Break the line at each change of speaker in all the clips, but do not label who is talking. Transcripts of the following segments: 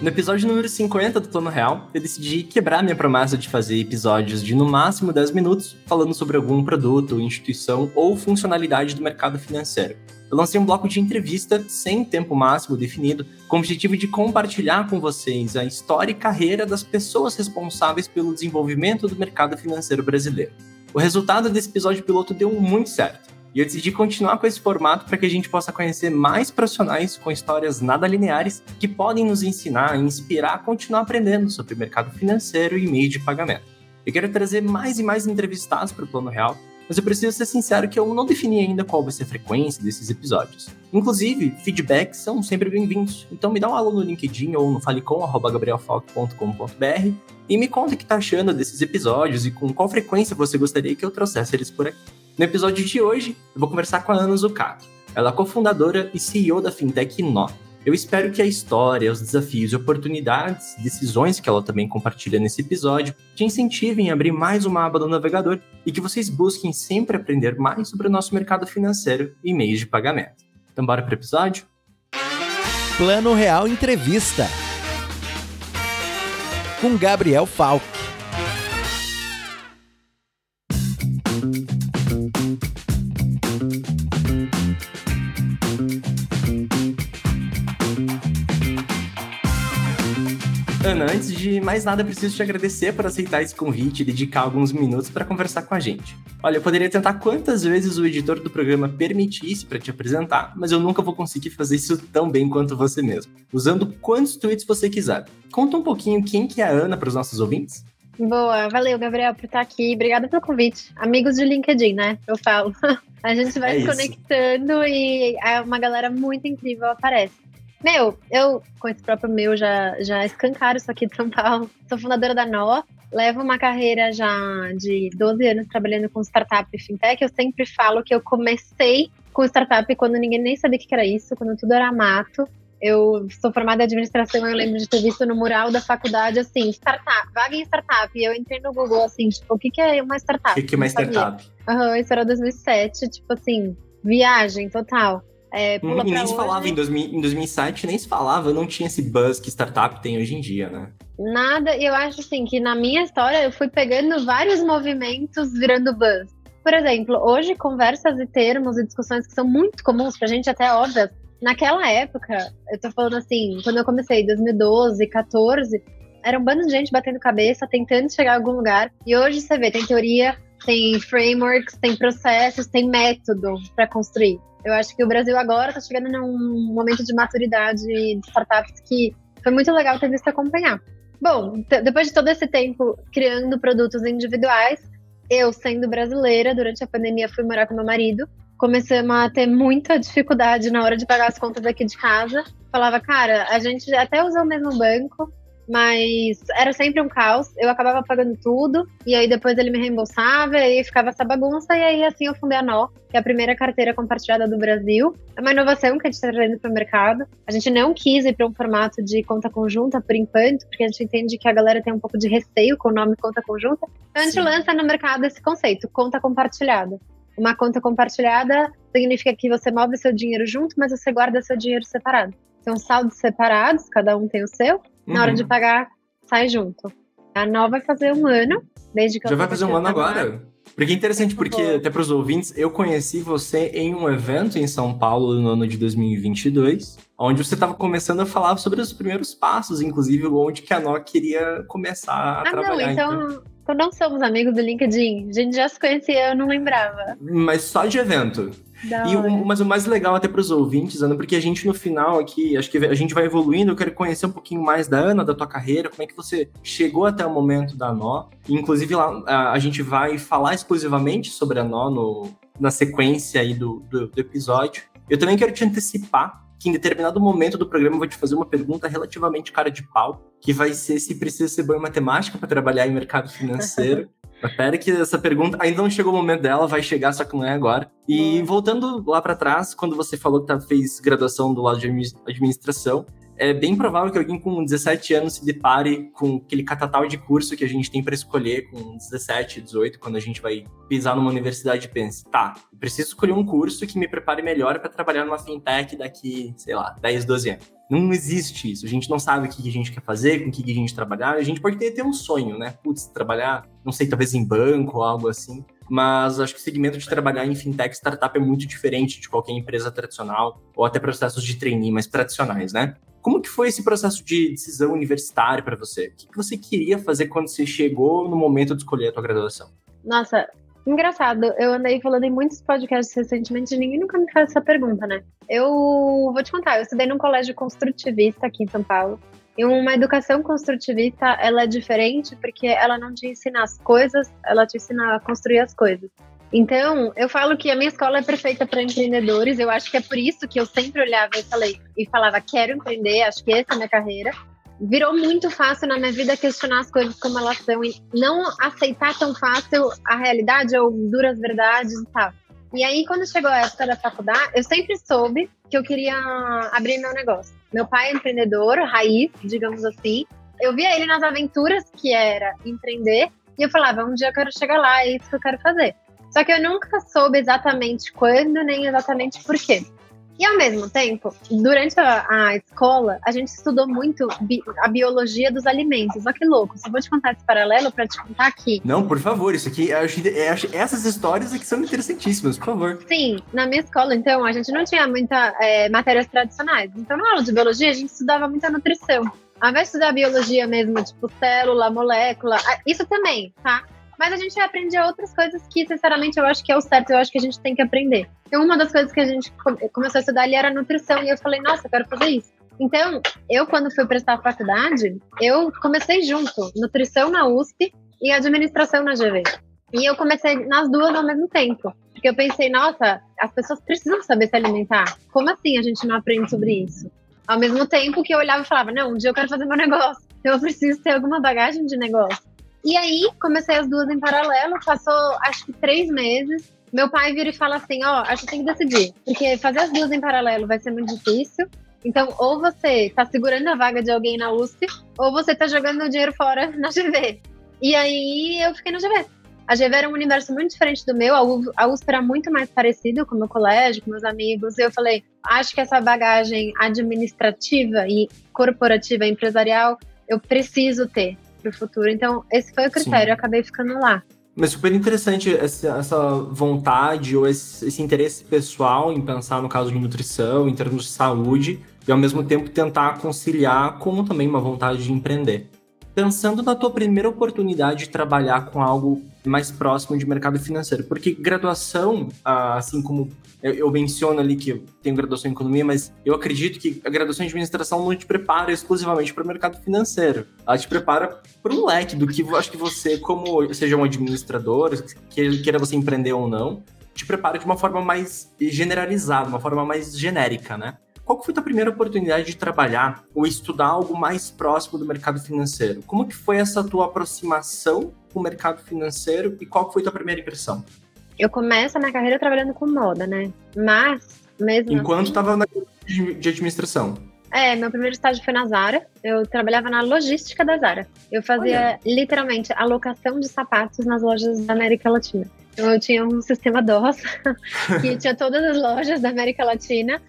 No episódio número 50 do Plano Real, eu decidi quebrar minha promessa de fazer episódios de no máximo 10 minutos falando sobre algum produto, instituição ou funcionalidade do mercado financeiro. Eu lancei um bloco de entrevista sem tempo máximo definido, com o objetivo de compartilhar com vocês a história e carreira das pessoas responsáveis pelo desenvolvimento do mercado financeiro brasileiro. O resultado desse episódio piloto deu muito certo. E eu decidi continuar com esse formato para que a gente possa conhecer mais profissionais com histórias nada lineares que podem nos ensinar e inspirar a continuar aprendendo sobre mercado financeiro e meio de pagamento. Eu quero trazer mais e mais entrevistados para o Plano Real, mas eu preciso ser sincero que eu não defini ainda qual vai ser a frequência desses episódios. Inclusive, feedbacks são sempre bem-vindos, então me dá um alô no LinkedIn ou no falecom.gabrielfalk.com.br e me conta o que está achando desses episódios e com qual frequência você gostaria que eu trouxesse eles por aqui. No episódio de hoje, eu vou conversar com a Ana Zucato. Ela é cofundadora e CEO da fintech Nó. Eu espero que a história, os desafios, oportunidades, decisões que ela também compartilha nesse episódio te incentivem a abrir mais uma aba do navegador e que vocês busquem sempre aprender mais sobre o nosso mercado financeiro e meios de pagamento. Então, bora para o episódio?
Plano Real Entrevista com Gabriel Falk.
Ana, antes de mais nada, preciso te agradecer por aceitar esse convite e dedicar alguns minutos para conversar com a gente. Olha, eu poderia tentar quantas vezes o editor do programa permitisse para te apresentar, mas eu nunca vou conseguir fazer isso tão bem quanto você mesmo, usando quantos tweets você quiser. Conta um pouquinho quem que é a Ana para os nossos ouvintes.
Boa, valeu, Gabriel, por estar aqui. Obrigada pelo convite. Amigos de LinkedIn, né? Eu falo. A gente vai é se conectando e uma galera muito incrível aparece. Meu, eu, com esse próprio meu, já, já escancaro isso aqui de São Paulo. Sou fundadora da Nó, levo uma carreira já de 12 anos trabalhando com startup e fintech. Eu sempre falo que eu comecei com startup quando ninguém nem sabia o que era isso, quando tudo era mato. Eu sou formada em administração, eu lembro de ter visto no mural da faculdade, assim, startup, vaga em startup. E eu entrei no Google, assim, tipo, o que, que é uma startup?
O que, que é uma startup?
Aham, uhum, isso era 2007, tipo assim, viagem total.
É, pula nem se falava em, 2000, em 2007, nem se falava, não tinha esse buzz que startup tem hoje em dia, né?
Nada, eu acho assim que na minha história eu fui pegando vários movimentos virando buzz. Por exemplo, hoje conversas e termos e discussões que são muito comuns pra gente até óbvias. Naquela época, eu tô falando assim, quando eu comecei, 2012, 14, era um bando de gente batendo cabeça, tentando chegar a algum lugar. E hoje você vê, tem teoria, tem frameworks, tem processos, tem método para construir. Eu acho que o Brasil agora está chegando num momento de maturidade de startups que foi muito legal ter visto acompanhar. Bom, depois de todo esse tempo criando produtos individuais, eu, sendo brasileira, durante a pandemia fui morar com meu marido. Começamos a ter muita dificuldade na hora de pagar as contas aqui de casa. Falava, cara, a gente até usa o mesmo banco, mas era sempre um caos. Eu acabava pagando tudo, e aí depois ele me reembolsava, e aí ficava essa bagunça, e aí assim eu fundei a Nó, que é a primeira carteira compartilhada do Brasil. É uma inovação que a gente está trazendo para o mercado. A gente não quis ir para um formato de conta conjunta por enquanto, porque a gente entende que a galera tem um pouco de receio com o nome conta conjunta. Então a gente Sim. lança no mercado esse conceito, conta compartilhada. Uma conta compartilhada significa que você move seu dinheiro junto, mas você guarda seu dinheiro separado. São saldos separados, cada um tem o seu, na hora de uhum. pagar, sai junto. A Nova vai fazer um ano, desde que
Já vai fazer um ano agora? Porque é interessante, porque até para os ouvintes, eu conheci você em um evento em São Paulo no ano de 2022, onde você estava começando a falar sobre os primeiros passos, inclusive onde que a Nó queria começar a ah, trabalhar.
Não, então, então, então não somos amigos do LinkedIn. A gente já se conhecia, eu não lembrava.
Mas só de evento. E o, mas o mais legal até para os ouvintes, Ana, porque a gente no final aqui, acho que a gente vai evoluindo, eu quero conhecer um pouquinho mais da Ana, da tua carreira, como é que você chegou até o momento da Nó. Inclusive lá a, a gente vai falar exclusivamente sobre a Nó no, na sequência aí do, do, do episódio. Eu também quero te antecipar que em determinado momento do programa eu vou te fazer uma pergunta relativamente cara de pau, que vai ser se precisa ser bom em matemática para trabalhar em mercado financeiro. Espera que essa pergunta ainda não chegou o momento dela, vai chegar, só que não é agora. E voltando lá para trás, quando você falou que tá, fez graduação do lado de administração, é bem provável que alguém com 17 anos se depare com aquele catatal de curso que a gente tem para escolher com 17, 18, quando a gente vai pisar numa universidade e pense, tá, preciso escolher um curso que me prepare melhor para trabalhar numa fintech daqui, sei lá, 10, 12 anos. Não existe isso. A gente não sabe o que a gente quer fazer, com o que a gente trabalhar. A gente pode ter, ter um sonho, né? Putz, trabalhar, não sei, talvez em banco ou algo assim mas acho que o segmento de trabalhar em fintech startup é muito diferente de qualquer empresa tradicional ou até processos de trainee mais tradicionais, né? Como que foi esse processo de decisão universitária para você? O que, você queria fazer quando você chegou no momento de escolher a tua graduação?
Nossa, engraçado. Eu andei falando em muitos podcasts recentemente e ninguém nunca me faz essa pergunta, né? Eu vou te contar, eu estudei num colégio construtivista aqui em São Paulo. E uma educação construtivista, ela é diferente porque ela não te ensina as coisas, ela te ensina a construir as coisas. Então, eu falo que a minha escola é perfeita para empreendedores. Eu acho que é por isso que eu sempre olhava e falei e falava quero empreender, acho que essa é a minha carreira. Virou muito fácil na minha vida questionar as coisas como elas são e não aceitar tão fácil a realidade ou duras verdades e tal. E aí, quando chegou a época da faculdade, eu sempre soube que eu queria abrir meu negócio. Meu pai é empreendedor, raiz, digamos assim. Eu via ele nas aventuras que era empreender e eu falava, um dia eu quero chegar lá, é isso que eu quero fazer. Só que eu nunca soube exatamente quando, nem exatamente por quê. E ao mesmo tempo, durante a, a, escola, a gente estudou muito bi a biologia dos alimentos. Olha que louco. Só vou te contar esse paralelo para te contar aqui.
Não, por favor, isso aqui, eu acho, acho, essas histórias aqui são interessantíssimas, por favor.
Sim, na minha escola, então, a gente não tinha muita é, matérias tradicionais. Então, na aula de biologia, a gente estudava muita nutrição. Ao invés de estudar biologia mesmo, tipo célula, molécula, isso também, tá? Mas a gente aprende outras coisas que, sinceramente, eu acho que é o certo, eu acho que a gente tem que aprender. Então, uma das coisas que a gente começou a estudar ali era nutrição, e eu falei, nossa, eu quero fazer isso. Então, eu, quando fui prestar a faculdade, eu comecei junto, nutrição na USP e administração na GV. E eu comecei nas duas ao mesmo tempo. Porque eu pensei, nossa, as pessoas precisam saber se alimentar. Como assim a gente não aprende sobre isso? Ao mesmo tempo que eu olhava e falava, não, um dia eu quero fazer meu negócio. Eu preciso ter alguma bagagem de negócio. E aí, comecei as duas em paralelo, passou acho que três meses. Meu pai vira e fala assim: Ó, oh, acho que tem que decidir, porque fazer as duas em paralelo vai ser muito difícil. Então, ou você tá segurando a vaga de alguém na USP, ou você tá jogando o dinheiro fora na GV. E aí, eu fiquei na GV. A GV era um universo muito diferente do meu, a USP era muito mais parecido com o meu colégio, com meus amigos. E eu falei: acho que essa bagagem administrativa e corporativa empresarial eu preciso ter para o futuro. Então, esse foi o critério, Sim. eu acabei ficando lá.
Mas super interessante essa, vontade ou esse, esse, interesse pessoal em pensar no caso de nutrição, em termos de saúde, e ao mesmo tempo tentar conciliar com também uma vontade de empreender. Pensando na tua primeira oportunidade de trabalhar com algo mais próximo de mercado financeiro. Porque graduação, ah, assim como eu, menciono ali que eu tenho graduação em economia, mas eu acredito que a graduação em administração não te prepara exclusivamente para o mercado financeiro. Ela te prepara para um leque do que eu acho que você, como seja um administrador, queira você empreender ou não, te prepara de uma forma mais generalizada, uma forma mais genérica, né? Qual foi a tua primeira oportunidade de trabalhar ou estudar algo mais próximo do mercado financeiro? Como que foi essa tua aproximação com o mercado financeiro e qual foi a tua primeira impressão?
Eu começo a minha carreira trabalhando com moda, né? Mas, mesmo
Enquanto estava assim, na de administração.
É, meu primeiro estágio foi na Zara. Eu trabalhava na logística da Zara. Eu fazia Olha. literalmente alocação de sapatos nas lojas da América Latina. Então, eu tinha um sistema DOS que tinha todas as lojas da América Latina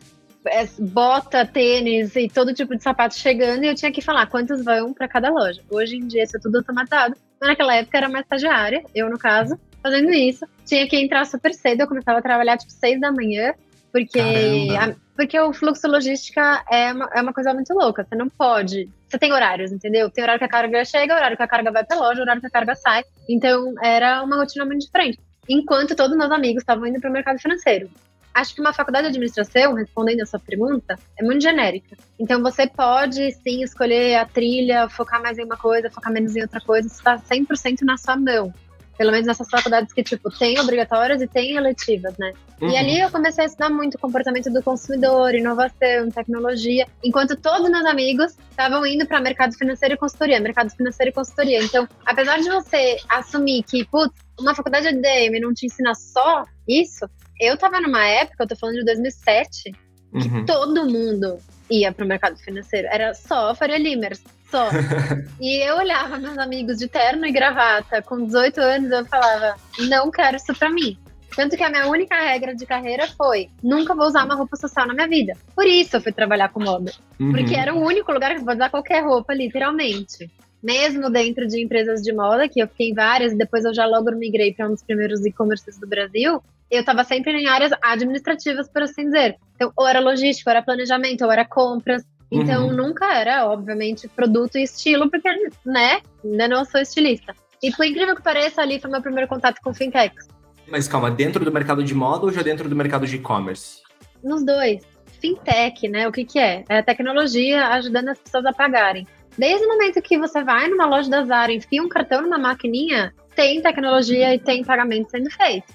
é, bota, tênis e todo tipo de sapato chegando e eu tinha que falar quantos vão para cada loja. Hoje em dia isso é tudo automatizado, mas naquela época era uma estagiária, eu no caso, fazendo isso. Tinha que entrar super cedo, eu começava a trabalhar tipo seis da manhã, porque, a, porque o fluxo logística é uma, é uma coisa muito louca. Você não pode. Você tem horários, entendeu? Tem horário que a carga chega, horário que a carga vai pra loja, horário que a carga sai. Então era uma rotina muito diferente. Enquanto todos meus amigos estavam indo para o mercado financeiro acho que uma faculdade de administração, respondendo a sua pergunta, é muito genérica. Então você pode sim escolher a trilha, focar mais em uma coisa, focar menos em outra coisa, isso está 100% na sua mão. Pelo menos nessas faculdades que, tipo, tem obrigatórias e tem eletivas, né? Uhum. E ali eu comecei a estudar muito comportamento do consumidor, inovação, tecnologia, enquanto todos meus amigos estavam indo para mercado financeiro e consultoria, mercado financeiro e consultoria. Então, apesar de você assumir que, putz, uma faculdade de DM não te ensina só isso, eu tava numa época, eu tô falando de 2007,
Uhum.
Todo mundo ia para o mercado financeiro. Era só Faria Limers, só. e eu olhava meus amigos de terno e gravata, com 18 anos, eu falava, não quero isso para mim. Tanto que a minha única regra de carreira foi: nunca vou usar uma roupa social na minha vida. Por isso eu fui trabalhar com moda.
Uhum.
Porque era o único lugar que você pode usar qualquer roupa, literalmente. Mesmo dentro de empresas de moda, que eu fiquei em várias, e depois eu já logo migrei para um dos primeiros e-commerces do Brasil, eu estava sempre em áreas administrativas, por assim dizer. Então, ou era logística, ou era planejamento, ou era compras. Então,
Uhum.
nunca era, obviamente, produto e estilo, porque, né, ainda não sou estilista. E por incrível que pareça, ali foi meu primeiro contato com fintechs.
Mas calma, dentro do mercado de moda ou já dentro do mercado de e-commerce?
Nos dois. Fintech, né? O que, que é? É a tecnologia ajudando as pessoas a pagarem. Desde o momento que você vai numa loja da Zara, enfia um cartão numa maquininha, tem tecnologia e tem pagamento sendo feito.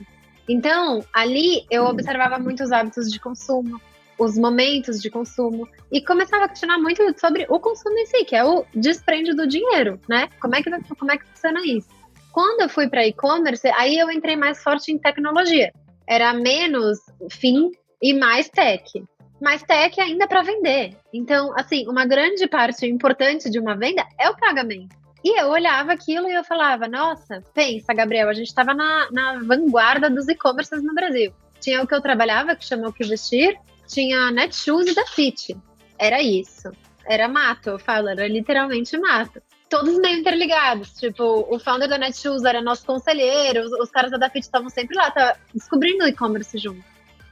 Então, ali eu observava muito os hábitos de consumo, os momentos de consumo, e começava a questionar muito sobre o consumo em si, que é o desprende do dinheiro, né? Como é que, como é que funciona isso? Quando eu fui para e-commerce, aí eu entrei mais forte em tecnologia. Era menos fim e mais tech. Mas tech ainda para vender. Então, assim, uma grande parte importante de uma venda é o pagamento. E eu olhava aquilo e eu falava, nossa, pensa, Gabriel, a gente estava na, na vanguarda dos e-commerces no Brasil. Tinha o que eu trabalhava, que chamou o que vestir, tinha a Netshoes e da Fit. Era isso. Era mato, eu falo, era literalmente mato. Todos meio interligados. Tipo, o founder da Netshoes era nosso conselheiro, os, os caras da Dafit estavam sempre lá, tava descobrindo o e-commerce junto.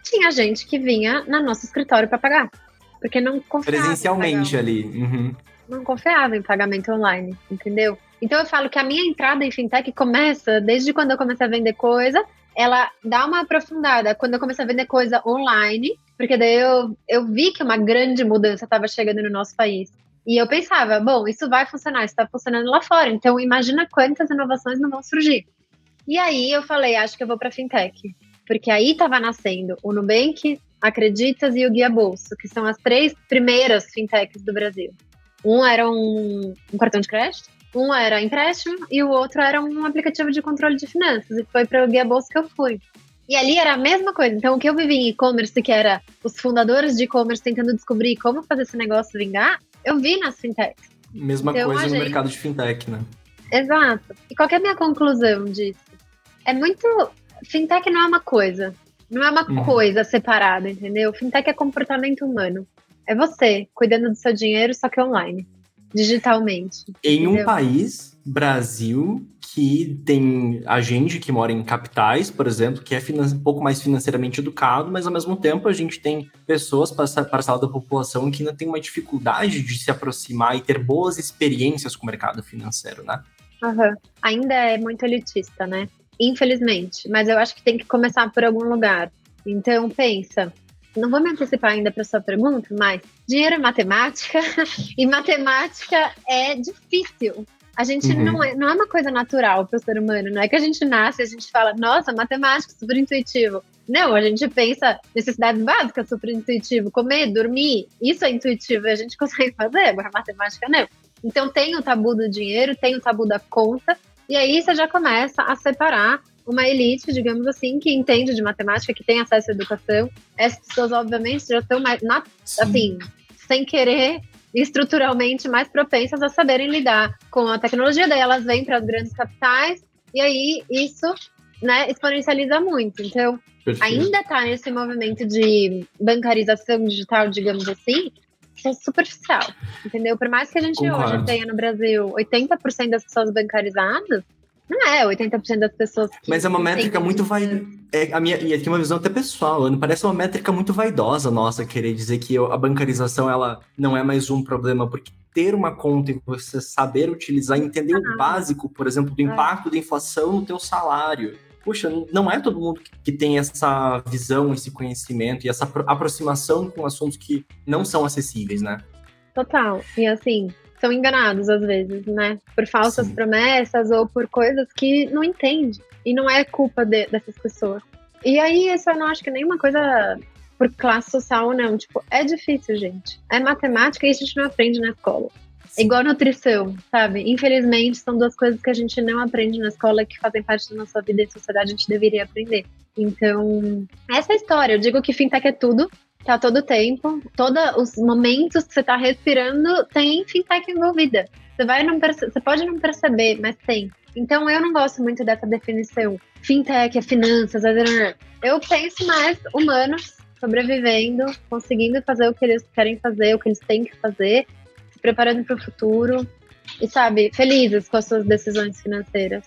Tinha gente que vinha no nosso escritório para pagar. Porque não confiava.
Presencialmente ali. Uhum.
Não confiava em pagamento online, entendeu? Então eu falo que a minha entrada em fintech começa desde quando eu comecei a vender coisa, ela dá uma aprofundada quando eu comecei a vender coisa online, porque daí eu, eu vi que uma grande mudança estava chegando no nosso país. E eu pensava, bom, isso vai funcionar, isso está funcionando lá fora, então imagina quantas inovações não vão surgir. E aí eu falei, acho que eu vou para fintech, porque aí estava nascendo o Nubank, Acreditas e o Guia Bolso, que são as três primeiras fintechs do Brasil. Um era um, um cartão de crédito, um era empréstimo e o outro era um aplicativo de controle de finanças. E foi para o Guia Bolsa que eu fui. E ali era a mesma coisa. Então, o que eu vivi em e-commerce, que era os fundadores de e-commerce tentando descobrir como fazer esse negócio vingar, eu vi nas fintechs.
Mesma
Então,
coisa no mercado de fintech, né?
Exato. E qual que é a minha conclusão disso? É muito. Fintech não é uma coisa. Não é uma
Uhum.
coisa separada, entendeu? Fintech é comportamento humano. É você cuidando do seu dinheiro, só que online. Digitalmente.
Em um
Entendeu?
país, Brasil, que tem a gente que mora em capitais, por exemplo, que é um pouco mais financeiramente educado, mas ao mesmo tempo a gente tem pessoas, parça- parcela da população, que ainda tem uma dificuldade de se aproximar e ter boas experiências com o mercado financeiro, né?
Aham. Ainda é muito elitista, né? Infelizmente. Mas eu acho que tem que começar por algum lugar. Então, pensa. Não vou me antecipar ainda para sua pergunta, mas dinheiro é matemática e matemática é difícil. A gente
Uhum.
não, é, não é uma coisa natural para o ser humano. Não é que a gente nasce e a gente fala, nossa, matemática, super intuitivo. Não, a gente pensa necessidades básicas, super intuitivo. Comer, dormir, isso é intuitivo e a gente consegue fazer, agora matemática não. Então tem o tabu do dinheiro, tem o tabu da conta, e aí você já começa a separar uma elite, digamos assim, que entende de matemática, que tem acesso à educação. Essas pessoas, obviamente, já estão mais, na- assim, sem querer, estruturalmente mais propensas a saberem lidar com a tecnologia, daí elas vêm para as grandes capitais, e aí isso né, exponencializa muito. Então,
Perfeito.
ainda está nesse movimento de bancarização digital, digamos assim, que é superficial, entendeu? Por mais que a gente
Concordo.
hoje tenha no Brasil 80% das pessoas bancarizadas, não é 80% das pessoas que
Mas é uma métrica muito vai. É, a minha, e aqui uma visão até pessoal, Ana, parece uma métrica muito vaidosa nossa querer dizer que a bancarização ela não é mais um problema, porque ter uma conta e você saber utilizar, entender o
Ah.
básico, por exemplo, do
É.
impacto da inflação no teu salário. Puxa, não é todo mundo que, tem essa visão, esse conhecimento e essa apro- aproximação com assuntos que não são acessíveis, né?
Total. E assim, são enganados às vezes, né? Por falsas
Sim.
promessas ou por coisas que não entende. E não é culpa de- dessas pessoas. E aí, isso eu não acho que é nenhuma coisa por classe social, não. Tipo, é difícil, gente. É matemática e a gente não aprende na escola. É igual nutrição, sabe? Infelizmente, são duas coisas que a gente não aprende na escola que fazem parte da nossa vida e sociedade, a gente deveria aprender. Então, essa é a história. Eu digo que fintech é tudo, tá todo tempo, todos os momentos que você tá respirando tem fintech envolvida. Você vai não você pode não perceber, mas tem. Então eu não gosto muito dessa definição. Fintech é finanças, eu penso mais humanos sobrevivendo, conseguindo fazer o que eles querem fazer, o que eles têm que fazer, se preparando para o futuro e, sabe, felizes com as suas decisões financeiras.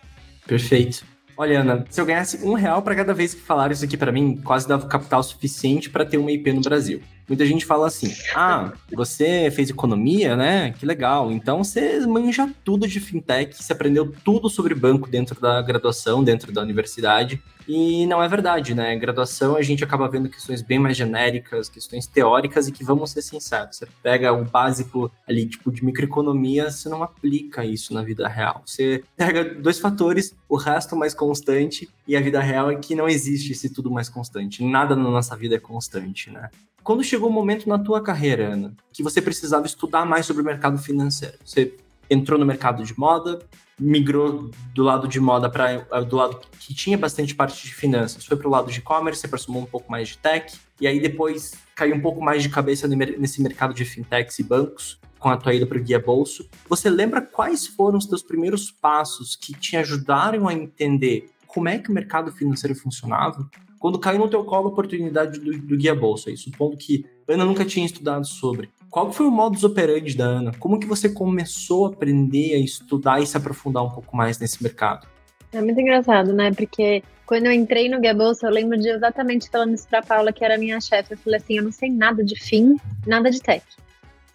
Perfeito. Olha, Ana, se eu ganhasse um real para cada vez que falaram isso aqui para mim, quase dava capital suficiente para ter uma IP no Brasil. Muita gente fala assim: ah, você fez economia, né? Que legal. Então você manja tudo de fintech, você aprendeu tudo sobre banco dentro da graduação, dentro da universidade. E não é verdade, né? Graduação a gente acaba vendo questões bem mais genéricas, questões teóricas e que vamos ser sinceros. Você pega o básico ali, tipo, de microeconomia, você não aplica isso na vida real. Você pega dois fatores, o resto mais constante, e a vida real é que não existe esse tudo mais constante. Nada na nossa vida é constante, né? Quando chegou o um momento na tua carreira, Ana, que você precisava estudar mais sobre o mercado financeiro, você entrou no mercado de moda, migrou do lado de moda para eh, do lado que tinha bastante parte de finanças, foi para o lado de e-commerce, se aproximou um pouco mais de tech, e aí depois caiu um pouco mais de cabeça nesse mercado de fintechs e bancos, com a tua ida para o Guia Bolso. Você lembra quais foram os teus primeiros passos que te ajudaram a entender como é que o mercado financeiro funcionava? Quando caiu no teu colo a oportunidade do, do Guia Bolsa, aí, supondo que Ana nunca tinha estudado sobre, qual foi o modus operandi da Ana? Como que você começou a aprender a estudar e se aprofundar um pouco mais nesse mercado?
É muito engraçado, né? Porque quando eu entrei no Guia Bolsa, eu lembro de exatamente falando isso pra Paula, que era minha chefe. Eu falei assim, eu não sei nada de fim, nada de tech.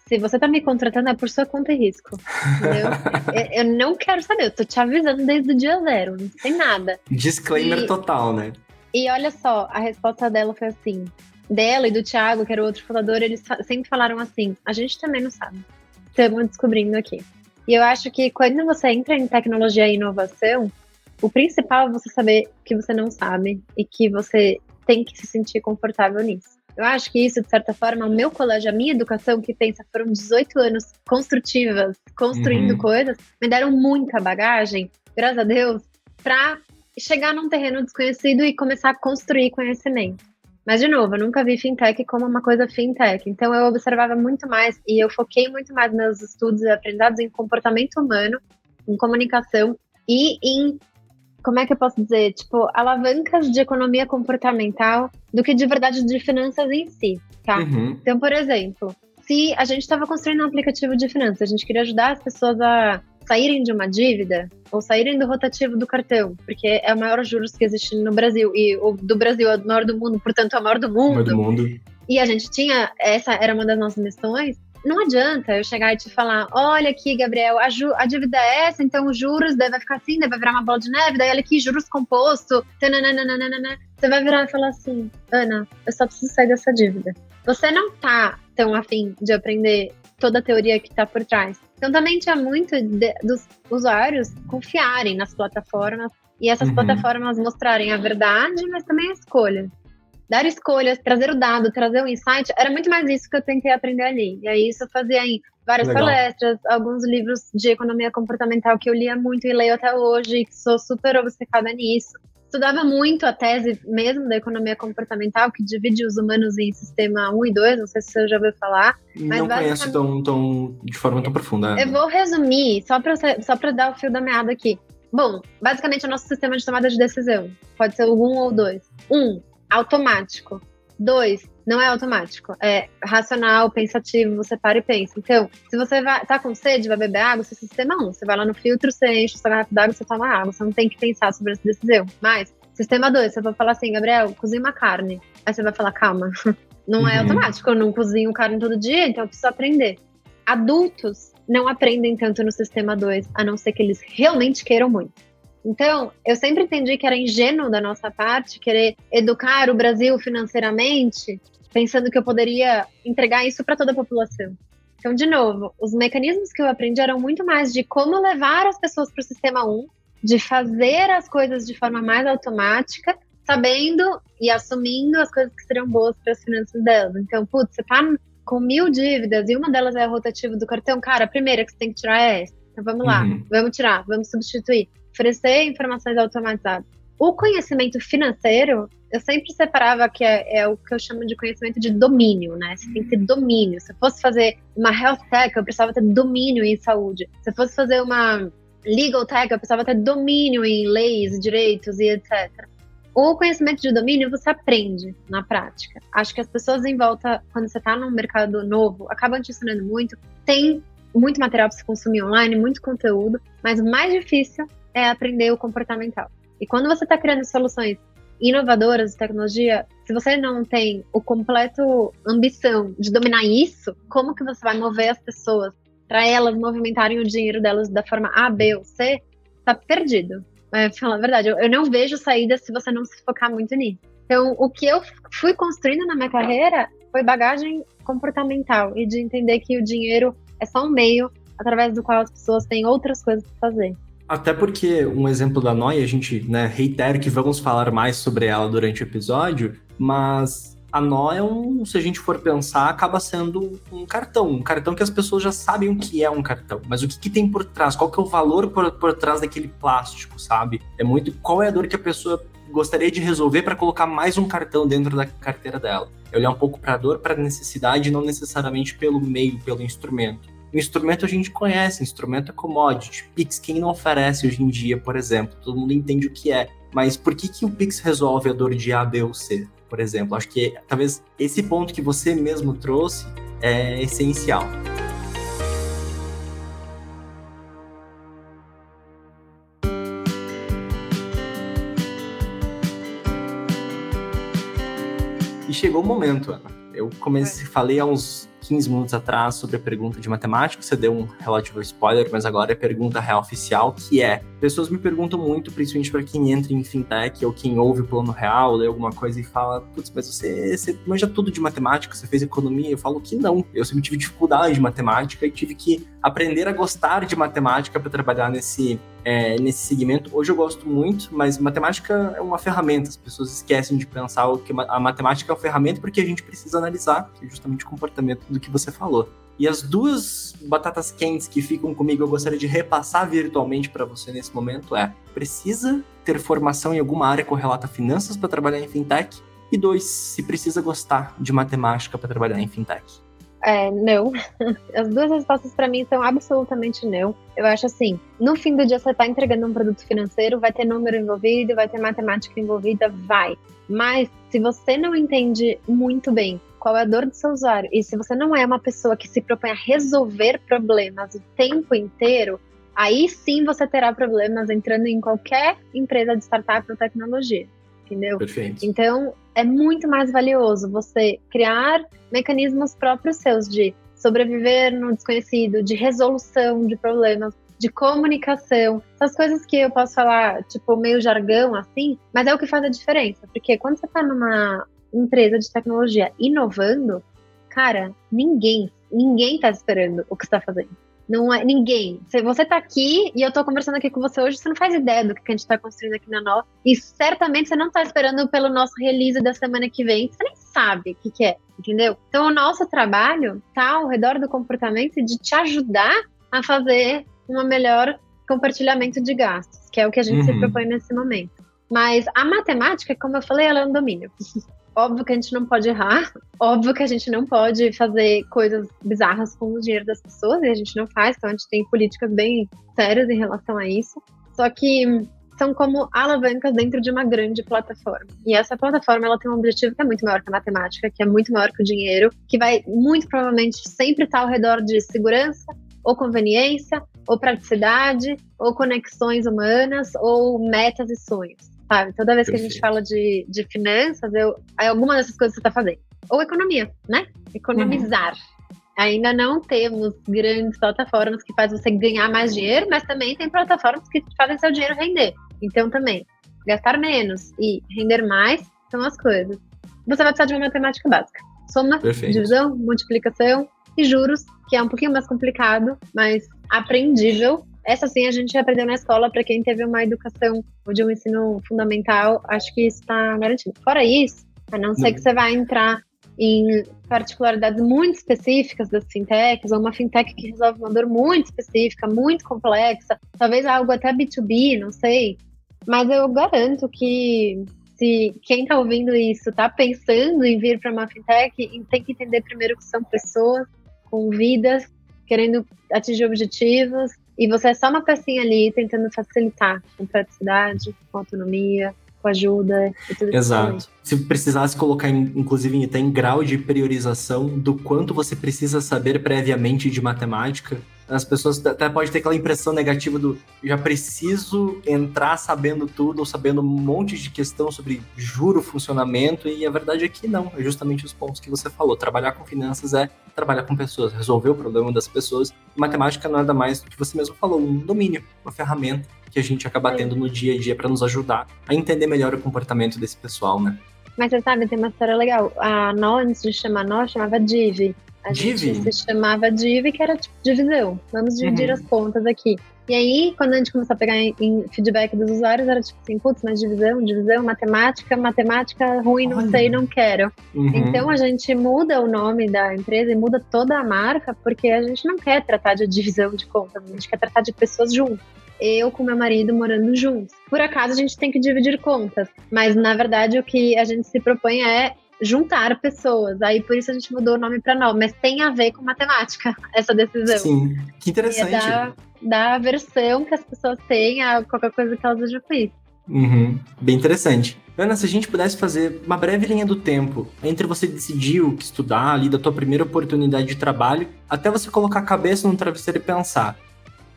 Se você tá me contratando, é por sua conta e risco. Entendeu? eu não quero saber, eu tô te avisando desde o dia zero, não sei nada.
Disclaimer e... total, né?
E olha só, a resposta dela foi assim: dela e do Thiago, que era o outro fundador, eles sempre falaram assim: a gente também não sabe. Estamos descobrindo aqui. E eu acho que quando você entra em tecnologia e inovação, o principal é você saber que você não sabe e que você tem que se sentir confortável nisso. Eu acho que isso, de certa forma, o meu colégio, a minha educação, que pensa foram 18 anos construtivas, construindo uhum. coisas, me deram muita bagagem, graças a Deus, para chegar num terreno desconhecido e começar a construir conhecimento. Mas, de novo, eu nunca vi fintech como uma coisa fintech. Então, eu observava muito mais e eu foquei muito mais meus estudos e aprendizados em comportamento humano, em comunicação e em, como é que eu posso dizer, tipo, alavancas de economia comportamental do que de verdade de finanças em si, tá? Uhum. Então, por exemplo, se a gente estava construindo um aplicativo de finanças, a gente queria ajudar as pessoas a saírem de uma dívida ou saírem do rotativo do cartão, porque é o maior juros que existe no Brasil e o do Brasil é o maior do mundo, portanto é o maior do mundo. Maior
do mundo.
E a gente tinha, essa era uma das nossas missões. Não adianta eu chegar e te falar, olha aqui, Gabriel, a, ju, a dívida é essa, então os juros deve ficar assim, deve virar uma bola de neve, daí olha aqui, juros composto, tananana. você vai virar e falar assim, Ana, eu só preciso sair dessa dívida. Você não tá tão afim de aprender toda a teoria que tá por trás. Então também tinha muito de, dos usuários confiarem nas plataformas e essas uhum. plataformas mostrarem a verdade, mas também a escolha. Dar escolhas, trazer o dado, trazer o insight, era muito mais isso que eu tentei aprender ali. E aí isso eu fazia em várias Legal. palestras, alguns livros de economia comportamental que eu lia muito e leio até hoje, que sou super obcecada nisso estudava muito a tese mesmo da economia comportamental, que divide os humanos em sistema 1 e 2, não sei se você já ouviu falar.
Mas não conheço tão, tão, de forma tão profunda.
Eu vou resumir, só para só dar o fio da meada aqui. Bom, basicamente é o nosso sistema de tomada de decisão. Pode ser um ou dois. Um, automático. Dois, não é automático. É racional, pensativo, você para e pensa. Então, se você vai, tá com sede, vai beber água, seu sistema 1. Você vai lá no filtro, você enche o garrafa d'água, você toma água. Você não tem que pensar sobre essa decisão. Mas, sistema 2, você vai falar assim, Gabriel, cozinha uma carne. Aí você vai falar, calma, não é uhum. automático. Eu não cozinho carne todo dia, então eu preciso aprender. Adultos não aprendem tanto no sistema 2, a não ser que eles realmente queiram muito. Então, eu sempre entendi que era ingênuo da nossa parte querer educar o Brasil financeiramente, pensando que eu poderia entregar isso para toda a população. Então, de novo, os mecanismos que eu aprendi eram muito mais de como levar as pessoas para o sistema 1, de fazer as coisas de forma mais automática, sabendo e assumindo as coisas que seriam boas para as finanças delas. Então, putz, você tá com mil dívidas e uma delas é a rotativa do cartão, cara, a primeira que você tem que tirar é essa. Então vamos lá, uhum. vamos tirar, vamos substituir oferecer informações automatizadas. o conhecimento financeiro, eu sempre separava que é, é, o que eu chamo de conhecimento de domínio, né? Você tem que ter domínio. Se eu fosse fazer uma health tech, eu precisava ter domínio em saúde. Se eu fosse fazer uma legal tech, eu precisava ter domínio em leis, direitos e etc. O conhecimento de domínio você aprende na prática. Acho que as pessoas em volta, quando você está num mercado novo, acabam te ensinando muito. Tem muito material para você consumir online, muito conteúdo, mas o mais difícil é aprender o comportamental. E quando você está criando soluções inovadoras de tecnologia, se você não tem o completo ambição de dominar isso, como que você vai mover as pessoas para elas movimentarem o dinheiro delas da forma A, B ou C? Tá perdido. É, falar a verdade, eu, eu não vejo saída se você não se focar muito nisso. Então, o que eu fui construindo na minha carreira foi bagagem comportamental e de entender que o dinheiro é só um meio através do qual as pessoas têm outras coisas para fazer.
Até porque um exemplo da Noia, a gente né, reitera que vamos falar mais sobre ela durante o episódio, mas a Nó é um, se a gente for pensar, acaba sendo um cartão. Um cartão que as pessoas já sabem o que é um cartão. Mas o que, que tem por trás? Qual que é o valor por, por trás daquele plástico, sabe? É muito qual é a dor que a pessoa gostaria de resolver para colocar mais um cartão dentro da carteira dela. É olhar um pouco para a dor, para a necessidade, não necessariamente pelo meio, pelo instrumento. O instrumento a gente conhece, instrumento é commodity. Pix quem não oferece hoje em dia, por exemplo, todo mundo entende o que é. Mas por que, que o Pix resolve a dor de A, B ou C, por exemplo? Acho que talvez esse ponto que você mesmo trouxe é essencial. E chegou o momento, Ana. Eu comecei, falei há uns 15 minutos atrás sobre a pergunta de matemática, você deu um relativo spoiler, mas agora é a pergunta real oficial, que é: pessoas me perguntam muito, principalmente para quem entra em fintech ou quem ouve o plano real, lê alguma coisa e fala, putz, mas você, você manja tudo de matemática, você fez economia? Eu falo que não. Eu sempre tive dificuldade de matemática e tive que aprender a gostar de matemática para trabalhar nesse é, nesse segmento. Hoje eu gosto muito, mas matemática é uma ferramenta. As pessoas esquecem de pensar que a matemática é uma ferramenta porque a gente precisa analisar, justamente o comportamento do que você falou. E as duas batatas quentes que ficam comigo, eu gostaria de repassar virtualmente para você nesse momento é: precisa ter formação em alguma área correlata a finanças para trabalhar em fintech? E dois, se precisa gostar de matemática para trabalhar em fintech.
É, não. As duas respostas para mim são absolutamente não. Eu acho assim, no fim do dia você está entregando um produto financeiro, vai ter número envolvido, vai ter matemática envolvida, vai. Mas se você não entende muito bem qual é a dor do seu usuário e se você não é uma pessoa que se propõe a resolver problemas o tempo inteiro, aí sim você terá problemas entrando em qualquer empresa de startup ou tecnologia entendeu?
Perfeito.
Então, é muito mais valioso você criar mecanismos próprios seus de sobreviver no desconhecido, de resolução de problemas, de comunicação, essas coisas que eu posso falar, tipo, meio jargão assim, mas é o que faz a diferença, porque quando você está numa empresa de tecnologia inovando, cara, ninguém, ninguém tá esperando o que você tá fazendo. Não é ninguém. Se você tá aqui e eu tô conversando aqui com você hoje, você não faz ideia do que a gente tá construindo aqui na Nó. E certamente você não tá esperando pelo nosso release da semana que vem. Você nem sabe o que, que é, entendeu? Então o nosso trabalho tá ao redor do comportamento de te ajudar a fazer um melhor compartilhamento de gastos, que é o que a gente uhum. se propõe nesse momento. Mas a matemática, como eu falei, ela é um domínio. Óbvio que a gente não pode errar, óbvio que a gente não pode fazer coisas bizarras com o dinheiro das pessoas, e a gente não faz, então a gente tem políticas bem sérias em relação a isso. Só que são como alavancas dentro de uma grande plataforma. E essa plataforma ela tem um objetivo que é muito maior que a matemática, que é muito maior que o dinheiro, que vai muito provavelmente sempre estar ao redor de segurança, ou conveniência, ou praticidade, ou conexões humanas, ou metas e sonhos sabe? Toda vez que a gente fala de, de finanças, eu, alguma dessas coisas você está fazendo. Ou economia, né? Economizar. Uhum. Ainda não temos grandes plataformas que fazem você ganhar mais dinheiro, mas também tem plataformas que fazem seu dinheiro render. Então, também, gastar menos e render mais são as coisas. Você vai precisar de uma matemática básica. Soma, Perfeito. divisão, multiplicação e juros, que é um pouquinho mais complicado, mas aprendível essa sim a gente aprendeu na escola para quem teve uma educação de um ensino fundamental, acho que isso está garantido. Fora isso, a não ser que você vai entrar em particularidades muito específicas das fintechs, ou uma fintech que resolve uma dor muito específica, muito complexa, talvez algo até B2B, não sei. Mas eu garanto que se quem está ouvindo isso está pensando em vir para uma fintech, tem que entender primeiro que são pessoas com vidas, querendo atingir objetivos, e você é só uma pecinha ali tentando facilitar com praticidade, com autonomia, com ajuda e tudo
Exato. Se precisasse colocar, inclusive, até em grau de priorização do quanto você precisa saber previamente de matemática, as pessoas até podem ter aquela impressão negativa do já preciso entrar sabendo tudo ou sabendo um monte de questão sobre juro, funcionamento, e a verdade é que não, é justamente os pontos que você falou. Trabalhar com finanças é trabalhar com pessoas, resolver o problema das pessoas. Matemática não é nada mais do que você mesmo falou, um domínio, uma ferramenta que a gente acaba tendo no dia a dia para nos ajudar a entender melhor o comportamento desse pessoal, né?
Mas você sabe, tem uma história legal. A Nó, antes de chamar Nó, chamava Div. A
Div?
gente se chamava Div, que era tipo divisão. Vamos dividir
Uhum.
as contas aqui. E aí, quando a gente começou a pegar em, em feedback dos usuários, era tipo assim, putz, mas divisão, divisão, matemática, matemática ruim, não
Olha.
sei, não quero.
Uhum.
Então a gente muda o nome da empresa e muda toda a marca, porque a gente não quer tratar de divisão de contas, a gente quer tratar de pessoas juntas. Eu com meu marido morando juntos. Por acaso a gente tem que dividir contas, mas na verdade o que a gente se propõe é juntar pessoas. Aí por isso a gente mudou o nome para Nó, mas tem a ver com matemática essa decisão.
Sim, que
é
interessante.
da, da versão que as pessoas têm a qualquer coisa que elas com isso.
Uhum, Bem interessante. Ana, se a gente pudesse fazer uma breve linha do tempo entre você decidir o que estudar ali da tua primeira oportunidade de trabalho, até você colocar a cabeça no travesseiro e pensar: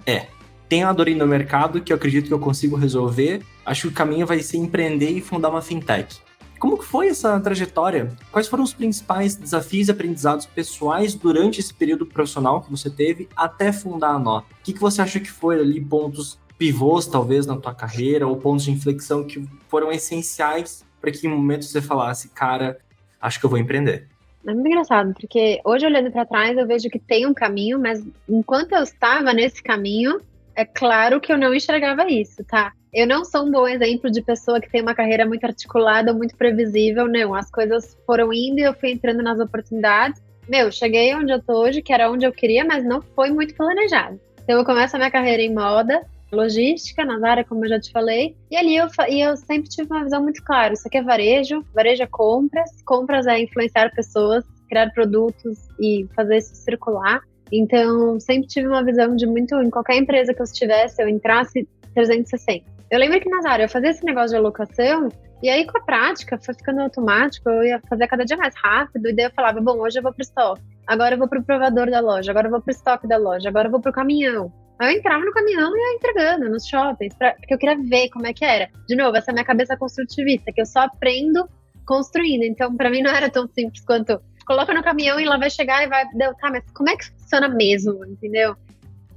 é, tenho a dor no mercado que eu acredito que eu consigo resolver, acho que o caminho vai ser empreender e fundar uma fintech. Como que foi essa trajetória? Quais foram os principais desafios e aprendizados pessoais durante esse período profissional que você teve até fundar a Nó? O que, que você acha que foi ali pontos pivôs, talvez, na tua carreira, ou pontos de inflexão que foram essenciais para que em momento você falasse, cara, acho que eu vou empreender?
É muito engraçado, porque hoje olhando para trás eu vejo que tem um caminho, mas enquanto eu estava nesse caminho, é claro que eu não enxergava isso, tá? Eu não sou um bom exemplo de pessoa que tem uma carreira muito articulada, muito previsível, não. As coisas foram indo e eu fui entrando nas oportunidades. Meu, cheguei onde eu tô hoje, que era onde eu queria, mas não foi muito planejado. Então eu começo a minha carreira em moda, logística, na área, como eu já te falei. E ali eu, e eu sempre tive uma visão muito clara: isso aqui é varejo, varejo é compras, compras é influenciar pessoas, criar produtos e fazer isso circular. Então, sempre tive uma visão de muito, em qualquer empresa que eu estivesse, eu entrasse 360. Eu lembro que nas áreas eu fazia esse negócio de alocação, e aí com a prática foi ficando automático, eu ia fazer cada dia mais rápido, e daí eu falava, bom, hoje eu vou pro estoque, agora eu vou pro provador da loja, agora eu vou pro estoque da loja, agora eu vou pro caminhão. Aí eu entrava no caminhão e ia entregando nos shoppings, pra- porque eu queria ver como é que era. De novo, essa é minha cabeça construtivista, que eu só aprendo construindo. Então, pra mim não era tão simples quanto coloca no caminhão e lá vai chegar e vai. Deu, tá, mas como é que funciona mesmo? Entendeu?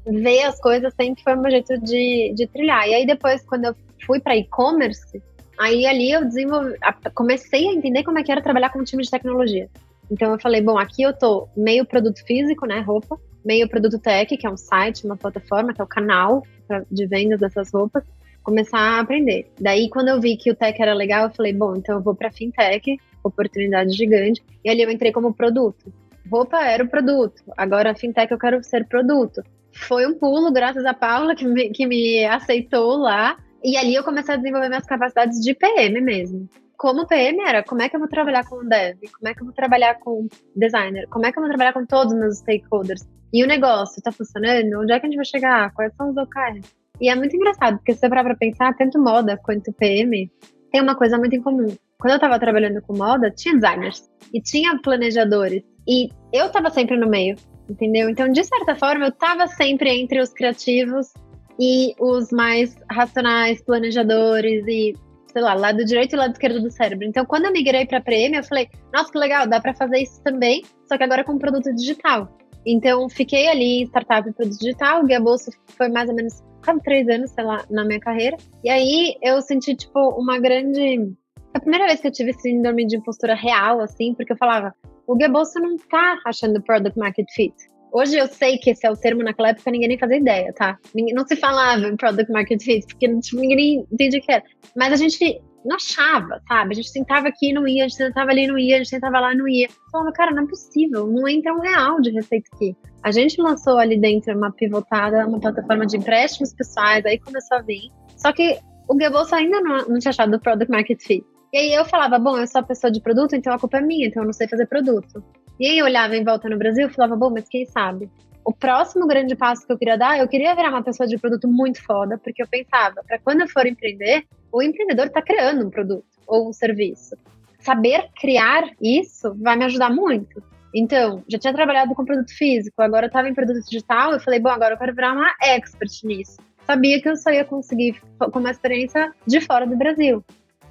Ver as coisas sempre foi meu jeito de, de trilhar. E aí, depois, quando eu fui para e-commerce, aí ali eu desenvolvi, comecei a entender como é que era trabalhar com um time de tecnologia. Então eu falei, bom, aqui eu tô meio produto físico, né, roupa, meio produto tech, que é um site, uma plataforma, que é o canal de vendas dessas roupas, começar a aprender. Daí quando eu vi que o tech era legal, eu falei, bom, então eu vou para fintech, oportunidade gigante, e ali eu entrei como produto. Roupa era o produto, agora fintech eu quero ser produto. Foi um pulo, graças a Paula, que me, que me aceitou lá, e ali eu comecei a desenvolver minhas capacidades de PM mesmo. Como PM era, como é que eu vou trabalhar com dev? Como é que eu vou trabalhar com designer? Como é que eu vou trabalhar com todos os meus stakeholders? E o negócio, tá funcionando? Onde é que a gente vai chegar? Quais são os OKRs? E é muito engraçado, porque se você parar pra pensar, tanto moda quanto PM tem uma coisa muito em comum. Quando eu tava trabalhando com moda, tinha designers e tinha planejadores. E eu tava sempre no meio, entendeu? Então, de certa forma, eu tava sempre entre os criativos e os mais racionais, planejadores e, sei lá, lado direito e lado esquerdo do cérebro. Então, quando eu migrei para PM, eu falei, nossa, que legal, dá para fazer isso também, só que agora com produto digital. Então, fiquei ali em startup e produto digital, Guia Bolsa foi mais ou menos quase três anos, sei lá, na minha carreira. E aí, eu senti, tipo, uma grande... A primeira vez que eu tive síndrome de impostura real, assim, porque eu falava, o Guia Bolsa não tá achando product market fit. Hoje eu sei que esse é o termo, naquela época ninguém nem fazia ideia, tá? Não se falava em product market fit, porque tipo, ninguém entendia o que era. Mas a gente não achava, sabe? A gente tentava aqui e não ia, a gente tentava ali e não ia, a gente tentava lá e não ia. Falava, cara, não é possível, não entra um real de receita aqui. A gente lançou ali dentro uma pivotada, uma plataforma de empréstimos pessoais, aí começou a vir. Só que o Goebbels ainda não, não tinha achado o Product Market Fit. E aí eu falava, bom, eu sou a pessoa de produto, então a culpa é minha, então eu não sei fazer produto. E aí eu olhava em volta no Brasil e falava, bom, mas quem sabe? O próximo grande passo que eu queria dar, eu queria virar uma pessoa de produto muito foda, porque eu pensava, para quando eu for empreender, o empreendedor está criando um produto ou um serviço. Saber criar isso vai me ajudar muito. Então, já tinha trabalhado com produto físico, agora eu estava em produto digital, eu falei, bom, agora eu quero virar uma expert nisso. Sabia que eu só ia conseguir com uma experiência de fora do Brasil.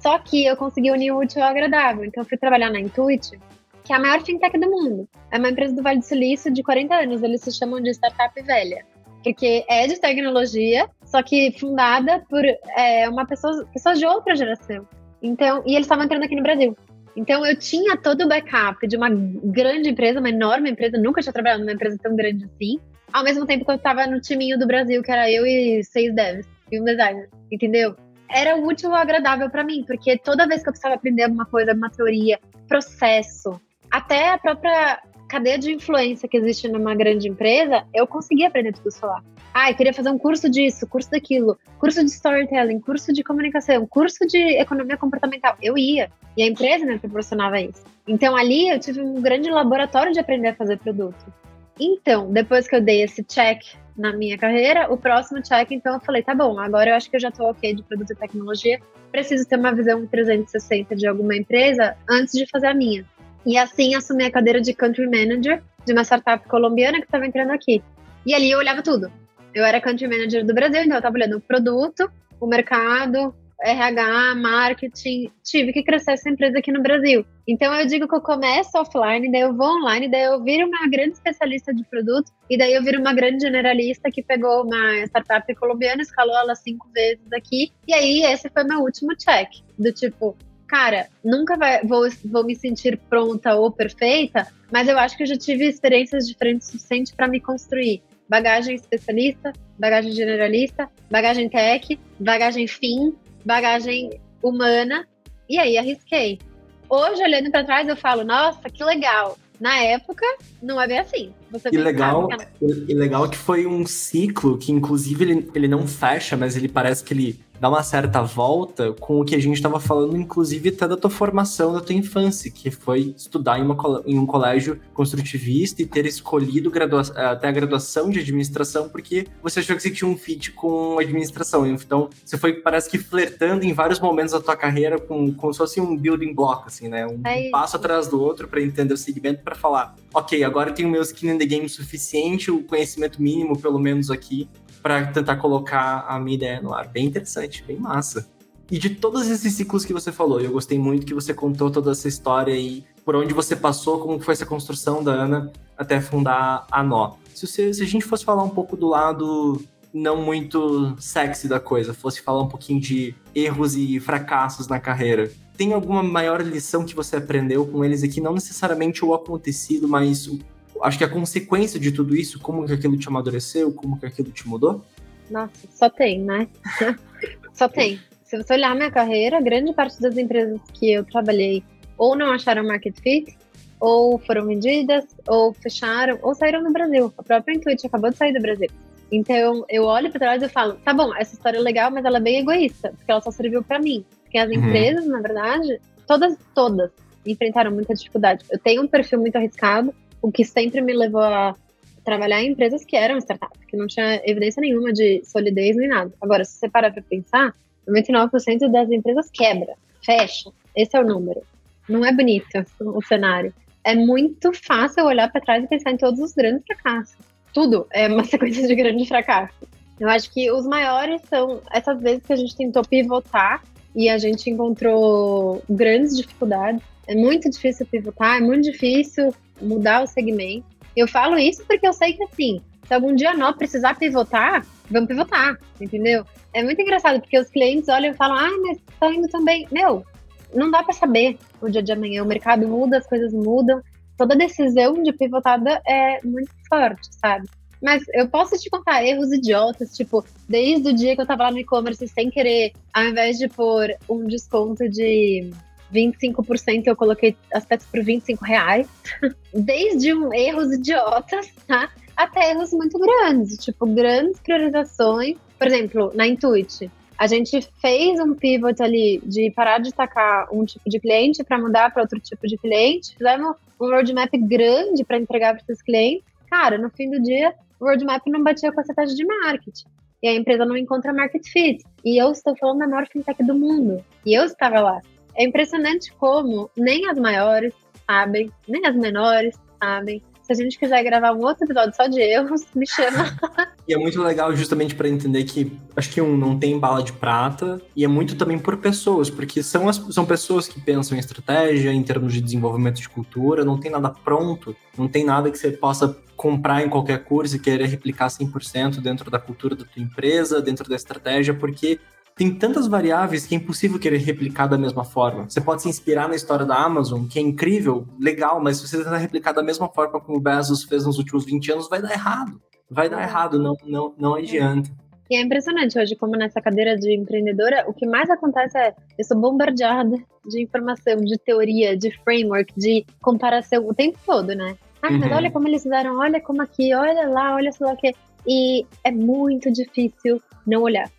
Só que eu consegui unir o útil ao agradável. Então, eu fui trabalhar na Intuit, que é a maior fintech do mundo. É uma empresa do Vale do Silício de 40 anos. Eles se chamam de startup velha. Porque é de tecnologia, só que fundada por é, uma pessoa, pessoas de outra geração. Então, e eles estavam entrando aqui no Brasil. Então eu tinha todo o backup de uma grande empresa, uma enorme empresa, nunca tinha trabalhado numa empresa tão grande assim. Ao mesmo tempo que eu estava no timinho do Brasil, que era eu e seis devs e um designer, entendeu? Era útil ou agradável para mim, porque toda vez que eu precisava aprender alguma coisa, uma teoria, processo, até a própria cadeia de influência que existe numa grande empresa, eu conseguia aprender tudo isso lá. Ah, eu queria fazer um curso disso, curso daquilo, curso de storytelling, curso de comunicação, curso de economia comportamental. Eu ia. E a empresa me proporcionava isso. Então ali eu tive um grande laboratório de aprender a fazer produto. Então, depois que eu dei esse check na minha carreira, o próximo check, então eu falei, tá bom, agora eu acho que eu já tô ok de produto e tecnologia, preciso ter uma visão 360 de alguma empresa antes de fazer a minha. E assim assumi a cadeira de Country Manager de uma startup colombiana que estava entrando aqui. E ali eu olhava tudo. Eu era country manager do Brasil, então eu estava olhando o produto, o mercado, RH, marketing. Tive que crescer essa empresa aqui no Brasil. Então eu digo que eu começo offline, daí eu vou online, daí eu viro uma grande especialista de produto, e daí eu viro uma grande generalista que pegou uma startup colombiana, escalou ela cinco vezes aqui. E aí esse foi meu último check. Do tipo, cara, nunca vai, vou, vou me sentir pronta ou perfeita, mas eu acho que eu já tive experiências diferentes o suficiente para me construir bagagem especialista, bagagem generalista, bagagem tech, bagagem fim, bagagem humana. E aí arrisquei. Hoje, olhando para trás, eu falo, nossa, que legal. Na época, não é bem assim.
Você e legal, e legal que foi um ciclo que, inclusive, ele, ele não fecha, mas ele parece que ele dar uma certa volta com o que a gente estava falando, inclusive até da tua formação, da tua infância, que foi estudar em, uma, em um colégio construtivista e ter escolhido gradua até a graduação de administração porque você achou que você tinha um fit com administração. Então, você foi, parece que, flertando em vários momentos da tua carreira com, como se fosse um building block, assim, né? Um, é passo atrás do outro para entender o segmento, para falar, ok, agora eu tenho meu skin in the game suficiente, o conhecimento mínimo, pelo menos aqui, para tentar colocar a minha ideia no ar. Bem interessante, bem massa. E de todos esses ciclos que você falou, eu gostei muito que você contou toda essa história e por onde você passou, como foi essa construção da Ana até fundar a Nó. Se, você, se a gente fosse falar um pouco do lado não muito sexy da coisa, fosse falar um pouquinho de erros e fracassos na carreira, tem alguma maior lição que você aprendeu com eles aqui? Não necessariamente o acontecido, mas acho que a consequência de tudo isso, como que aquilo te amadureceu, como que aquilo te mudou?
Nossa, só tem, né? só tem. Se você olhar minha carreira, grande parte das empresas que eu trabalhei ou não acharam market fit, ou foram vendidas, ou fecharam, ou saíram do Brasil. A própria Intuit acabou de sair do Brasil. Então, eu olho para trás e falo, tá bom, essa história é legal, mas ela é bem egoísta, porque ela só serviu para mim. Porque as uhum. empresas, na verdade, todas, todas enfrentaram muita dificuldade. Eu tenho um perfil muito arriscado, o que sempre me levou a trabalhar em empresas que eram startups, que não tinha evidência nenhuma de solidez nem nada. Agora, se você parar para pensar, 99% das empresas quebra, fecha. Esse é o número. Não é bonito o cenário. É muito fácil olhar para trás e pensar em todos os grandes fracassos. Tudo é uma sequência de grandes fracassos. Eu acho que os maiores são essas vezes que a gente tentou pivotar e a gente encontrou grandes dificuldades. É muito difícil pivotar, é muito difícil mudar o segmento. Eu falo isso porque eu sei que assim, se algum dia nós precisar pivotar, vamos pivotar, entendeu? É muito engraçado porque os clientes olham e falam, ah, mas tá indo também. Meu, não dá para saber o dia de amanhã. O mercado muda, as coisas mudam. Toda decisão de pivotada é muito forte, sabe? Mas eu posso te contar erros idiotas, tipo, desde o dia que eu tava lá no e-commerce sem querer, ao invés de pôr um desconto de 25% eu coloquei as peças por 25 reais. Desde um, erros idiotas, tá? Até erros muito grandes, tipo, grandes priorizações. Por exemplo, na Intuit, A gente fez um pivot ali de parar de tacar um tipo de cliente para mudar para outro tipo de cliente. Fizemos um roadmap grande para entregar para esses clientes. Cara, no fim do dia, o roadmap não batia com a estratégia de marketing. E a empresa não encontra market fit. E eu estou falando da maior fintech do mundo. E eu estava lá. É impressionante como nem as maiores sabem, nem as menores sabem, se a gente quiser gravar um outro episódio só de erros, me chama.
e é muito legal justamente para entender que acho que um não tem bala de prata e é muito também por pessoas, porque são as, são pessoas que pensam em estratégia, em termos de desenvolvimento de cultura, não tem nada pronto, não tem nada que você possa comprar em qualquer curso e querer replicar 100% dentro da cultura da tua empresa, dentro da estratégia, porque tem tantas variáveis que é impossível querer replicar da mesma forma. Você pode se inspirar na história da Amazon, que é incrível, legal, mas se você tentar replicar da mesma forma como o Bezos fez nos últimos 20 anos, vai dar errado. Vai dar errado, não, não, não adianta.
E é impressionante hoje, como nessa cadeira de empreendedora, o que mais acontece é eu sou bombardeada de informação, de teoria, de framework, de comparação o tempo todo, né? Ah, mas uhum. olha como eles fizeram, olha como aqui, olha lá, olha só lá que. E é muito difícil não olhar.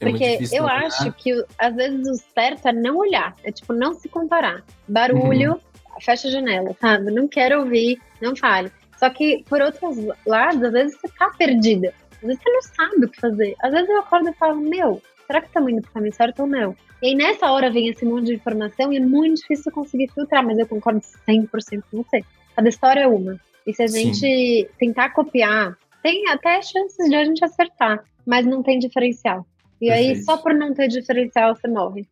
É Porque eu acho que às vezes o certo é não olhar, é tipo não se comparar. Barulho, uhum. fecha a janela, sabe? Não quero ouvir, não fale. Só que por outros lados, às vezes você tá perdida. Às vezes você não sabe o que fazer. Às vezes eu acordo e falo, meu, será que estamos indo pro caminho certo ou não? E aí nessa hora vem esse monte de informação e é muito difícil conseguir filtrar, mas eu concordo 100% com você. Cada história é uma. E se a gente Sim. tentar copiar, tem até chances de a gente acertar, mas não tem diferencial. E Perfeito. aí, só por não ter diferencial, você morre.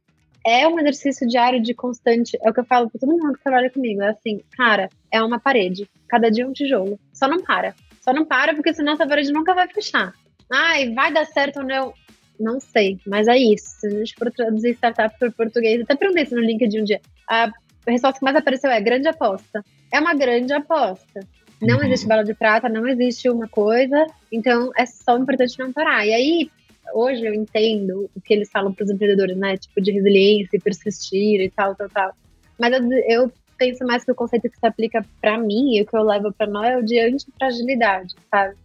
É um exercício diário de constante. É o que eu falo para todo mundo que trabalha comigo. É assim, cara, é uma parede. Cada dia um tijolo. Só não para. Só não para, porque senão essa parede nunca vai fechar. Ai, vai dar certo ou não? Não sei, mas é isso. Se a gente for traduzir startup para português, até perguntei isso no LinkedIn um dia. A resposta que mais apareceu é grande aposta. É uma grande aposta. Não uhum. existe bala de prata, não existe uma coisa, então é só importante não parar. E aí, hoje eu entendo o que eles falam para os empreendedores, né? Tipo, de resiliência, persistir e tal, tal, tal. Mas eu, eu penso mais que o conceito que se aplica para mim e o que eu levo para nós é o de antifragilidade, sabe?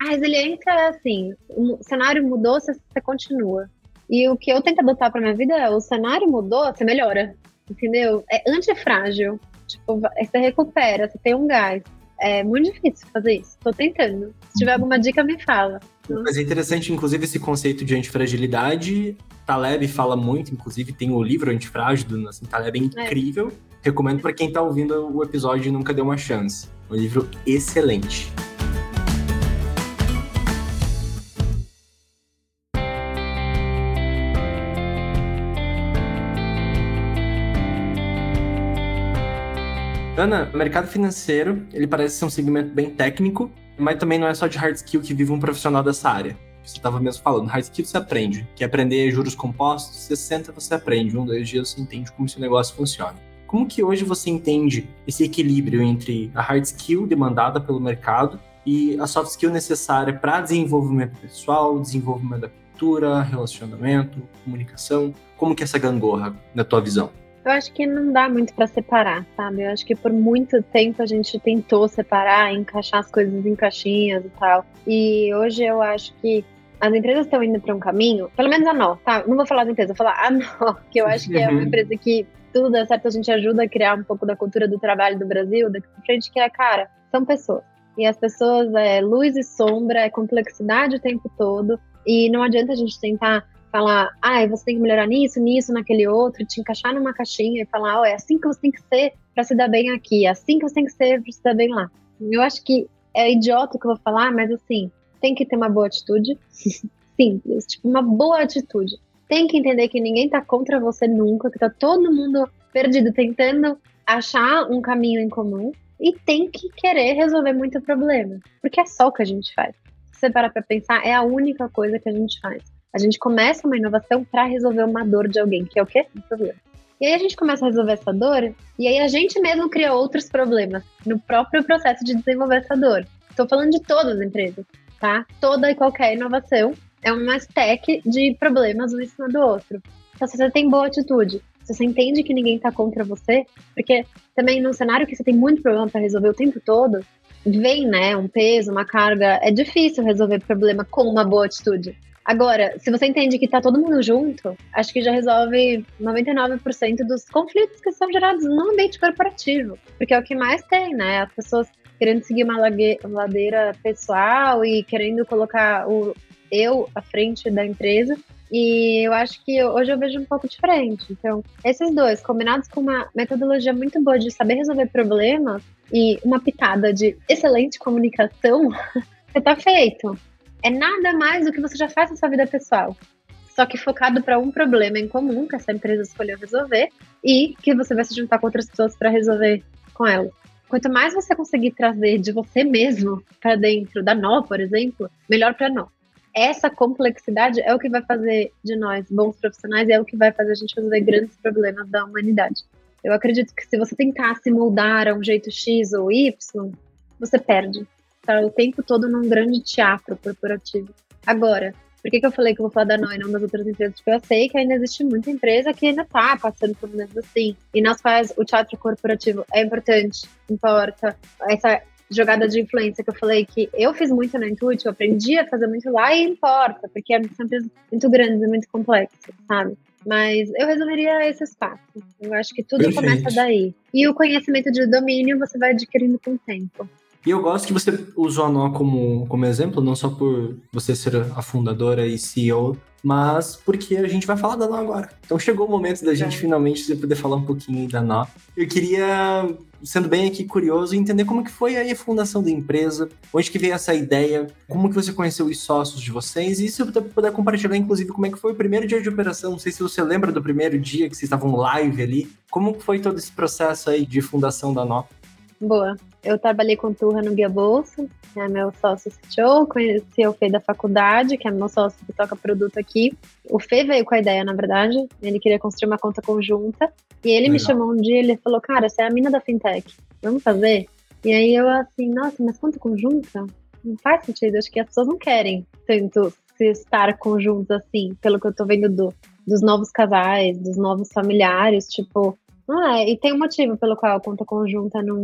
A resiliência é assim, o cenário mudou, você, você continua. E o que eu tento adotar para minha vida é o cenário mudou, você melhora, entendeu? É antifrágil. Tipo, você recupera, você tem um gás. É muito difícil fazer isso. Tô tentando. Se tiver alguma dica, me fala.
Mas é interessante, inclusive, esse conceito de antifragilidade. Taleb fala muito, inclusive tem o livro Antifrágil, do assim, Taleb é incrível. É. Recomendo para quem tá ouvindo o episódio e nunca deu uma chance. Um livro excelente. Ana, o mercado financeiro, ele parece ser um segmento bem técnico, mas também não é só de hard skill que vive um profissional dessa área. Você estava mesmo falando, hard skill você aprende. Quer aprender juros compostos, você senta, você aprende. Um, dois dias você entende como esse negócio funciona. Como que hoje você entende esse equilíbrio entre a hard skill demandada pelo mercado e a soft skill necessária para desenvolvimento pessoal, desenvolvimento da cultura, relacionamento, comunicação? Como que é essa gangorra, na tua visão?
Eu acho que não dá muito para separar, sabe? Eu acho que por muito tempo a gente tentou separar, encaixar as coisas em caixinhas e tal. E hoje eu acho que as empresas estão indo para um caminho, pelo menos a Nó, tá? Não vou falar da empresa, vou falar a Nó, que eu acho que é uma uhum. empresa que tudo dá certo, a gente ajuda a criar um pouco da cultura do trabalho do Brasil, daqui pra frente, que é, cara, são pessoas. E as pessoas é luz e sombra, é complexidade o tempo todo. E não adianta a gente tentar falar, ah, você tem que melhorar nisso, nisso, naquele outro, te encaixar numa caixinha e falar, ó, oh, é assim que você tem que ser para se dar bem aqui, é assim que você tem que ser para se dar bem lá. Eu acho que é idiota o que eu vou falar, mas assim, tem que ter uma boa atitude. Simples, tipo, uma boa atitude. Tem que entender que ninguém tá contra você nunca, que tá todo mundo perdido tentando achar um caminho em comum e tem que querer resolver muito problema, porque é só o que a gente faz. Se você parar pra pensar, é a única coisa que a gente faz. A gente começa uma inovação para resolver uma dor de alguém, que é o quê? Um problema. E aí a gente começa a resolver essa dor, e aí a gente mesmo cria outros problemas no próprio processo de desenvolver essa dor. Estou falando de todas as empresas, tá? Toda e qualquer inovação é uma stack de problemas um em cima do outro. Então, se você tem boa atitude, se você entende que ninguém está contra você, porque também num cenário que você tem muito problema para resolver o tempo todo, vem, né, um peso, uma carga, é difícil resolver problema com uma boa atitude. Agora, se você entende que tá todo mundo junto, acho que já resolve 99% dos conflitos que são gerados no ambiente corporativo. Porque é o que mais tem, né? As pessoas querendo seguir uma ladeira pessoal e querendo colocar o eu à frente da empresa. E eu acho que hoje eu vejo um pouco diferente. Então, esses dois, combinados com uma metodologia muito boa de saber resolver problemas e uma pitada de excelente comunicação, você tá feito. É nada mais do que você já faz na sua vida pessoal. Só que focado para um problema em comum que essa empresa escolheu resolver e que você vai se juntar com outras pessoas para resolver com ela. Quanto mais você conseguir trazer de você mesmo para dentro da nó, por exemplo, melhor para nós essa complexidade é o que vai fazer de nós bons profissionais e é o que vai fazer a gente resolver grandes problemas da humanidade. Eu acredito que se você tentar se moldar a um jeito X ou Y, você perde. Tá o tempo todo num grande teatro corporativo. Agora, por que, que eu falei que eu vou falar da Noi e não das outras empresas? Porque eu sei que ainda existe muita empresa que ainda está passando por momentos assim. E nas quais o teatro corporativo é importante, importa. Essa jogada de influência que eu falei que eu fiz muito na Intuit, eu aprendi a fazer muito lá e importa, porque é sempre muito grande e muito complexo, sabe? Mas eu resumiria esse espaço. Eu acho que tudo Perfeito. começa daí. E o conhecimento de domínio você vai adquirindo com o tempo.
E eu gosto que você usou a Nó como, como exemplo, não só por você ser a fundadora e CEO, mas porque a gente vai falar da Nó agora. Então chegou o momento da gente é. finalmente poder falar um pouquinho da Nó. Eu queria, sendo bem aqui curioso, entender como que foi aí a fundação da empresa, onde que veio essa ideia, como que você conheceu os sócios de vocês, e se você puder compartilhar, inclusive, como é que foi o primeiro dia de operação, não sei se você lembra do primeiro dia que vocês estavam live ali, como foi todo esse processo aí de fundação da Nó?
Boa. Eu trabalhei com Turra no Guia Bolsa, que é meu sócio CTO, conheci o Fê da faculdade, que é meu sócio que toca produto aqui. O Fê veio com a ideia, na verdade, ele queria construir uma conta conjunta, e ele Legal. me chamou um dia, ele falou, cara, você é a mina da fintech, vamos fazer? E aí eu assim, nossa, mas conta conjunta? Não faz sentido, acho que as pessoas não querem tanto se estar conjuntos assim, pelo que eu tô vendo do, dos novos casais, dos novos familiares, tipo, ah, e tem um motivo pelo qual a conta conjunta não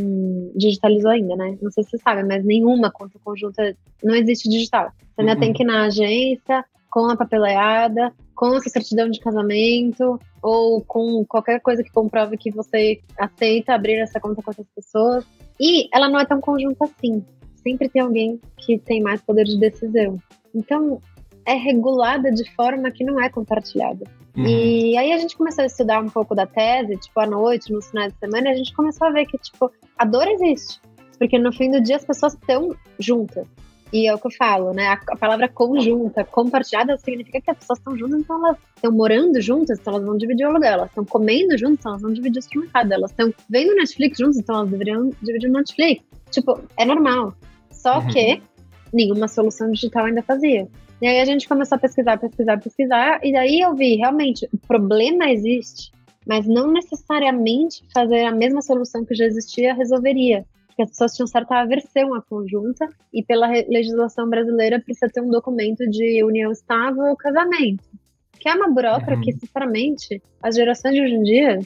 digitalizou ainda, né? Não sei se você sabe, mas nenhuma conta conjunta não existe digital. Você ainda uhum. tem que ir na agência, com a papeleada, com a sua certidão de casamento, ou com qualquer coisa que comprove que você aceita abrir essa conta com outras pessoas. E ela não é tão conjunta assim. Sempre tem alguém que tem mais poder de decisão. Então, é regulada de forma que não é compartilhada. Uhum. E aí a gente começou a estudar um pouco da tese, tipo, à noite, nos finais de semana, e a gente começou a ver que, tipo, a dor existe. Porque no fim do dia as pessoas estão juntas. E é o que eu falo, né? A, a palavra conjunta, compartilhada, significa que as pessoas estão juntas, então elas estão morando juntas, então elas vão dividir o aluguel. Elas estão comendo juntas, então elas vão dividir o supermercado. Elas estão vendo Netflix juntas, então elas deveriam dividir o Netflix. Tipo, é normal. Só uhum. que nenhuma solução digital ainda fazia. E aí a gente começou a pesquisar, pesquisar, pesquisar, e daí eu vi, realmente, o problema existe, mas não necessariamente fazer a mesma solução que já existia resolveria. Porque as pessoas tinham certa aversão à conjunta, e pela legislação brasileira precisa ter um documento de união estável ou casamento. Que é uma burocracia uhum. que, sinceramente, as gerações de hoje em dia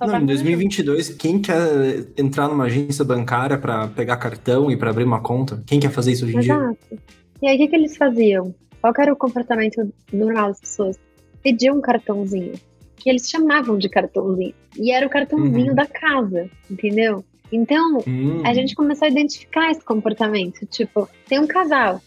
não, em 2022, quem quer entrar numa agência bancária para pegar cartão e para abrir uma conta? Quem quer fazer isso hoje em
Exato. dia? E aí, o que, que eles faziam? Qual era o comportamento normal das pessoas? Pediam um cartãozinho, que eles chamavam de cartãozinho. E era o cartãozinho uhum. da casa, entendeu? Então, uhum. a gente começou a identificar esse comportamento. Tipo, tem um casal.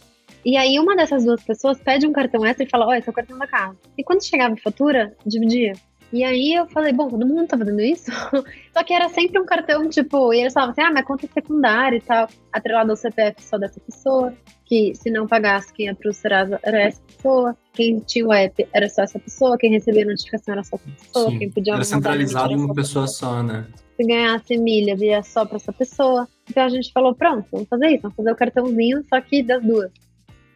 E aí, uma dessas duas pessoas pede um cartão extra e fala: Ó, esse é o cartão da casa. E quando chegava a fatura, dividia. E aí eu falei, bom, todo mundo tá fazendo isso? Só que era sempre um cartão, tipo, e eles falavam assim, ah, mas conta secundária e tal, atrelado ao CPF só dessa pessoa, que se não pagasse quem ia pro Serasa era essa pessoa, quem tinha o app era só essa pessoa, quem recebia a notificação era só essa pessoa,
Sim.
quem podia
Era centralizado em uma pessoa só, né?
Se ganhasse milhas, ia só pra essa pessoa. Então a gente falou, pronto, vamos fazer isso, vamos fazer o cartãozinho, só que das duas.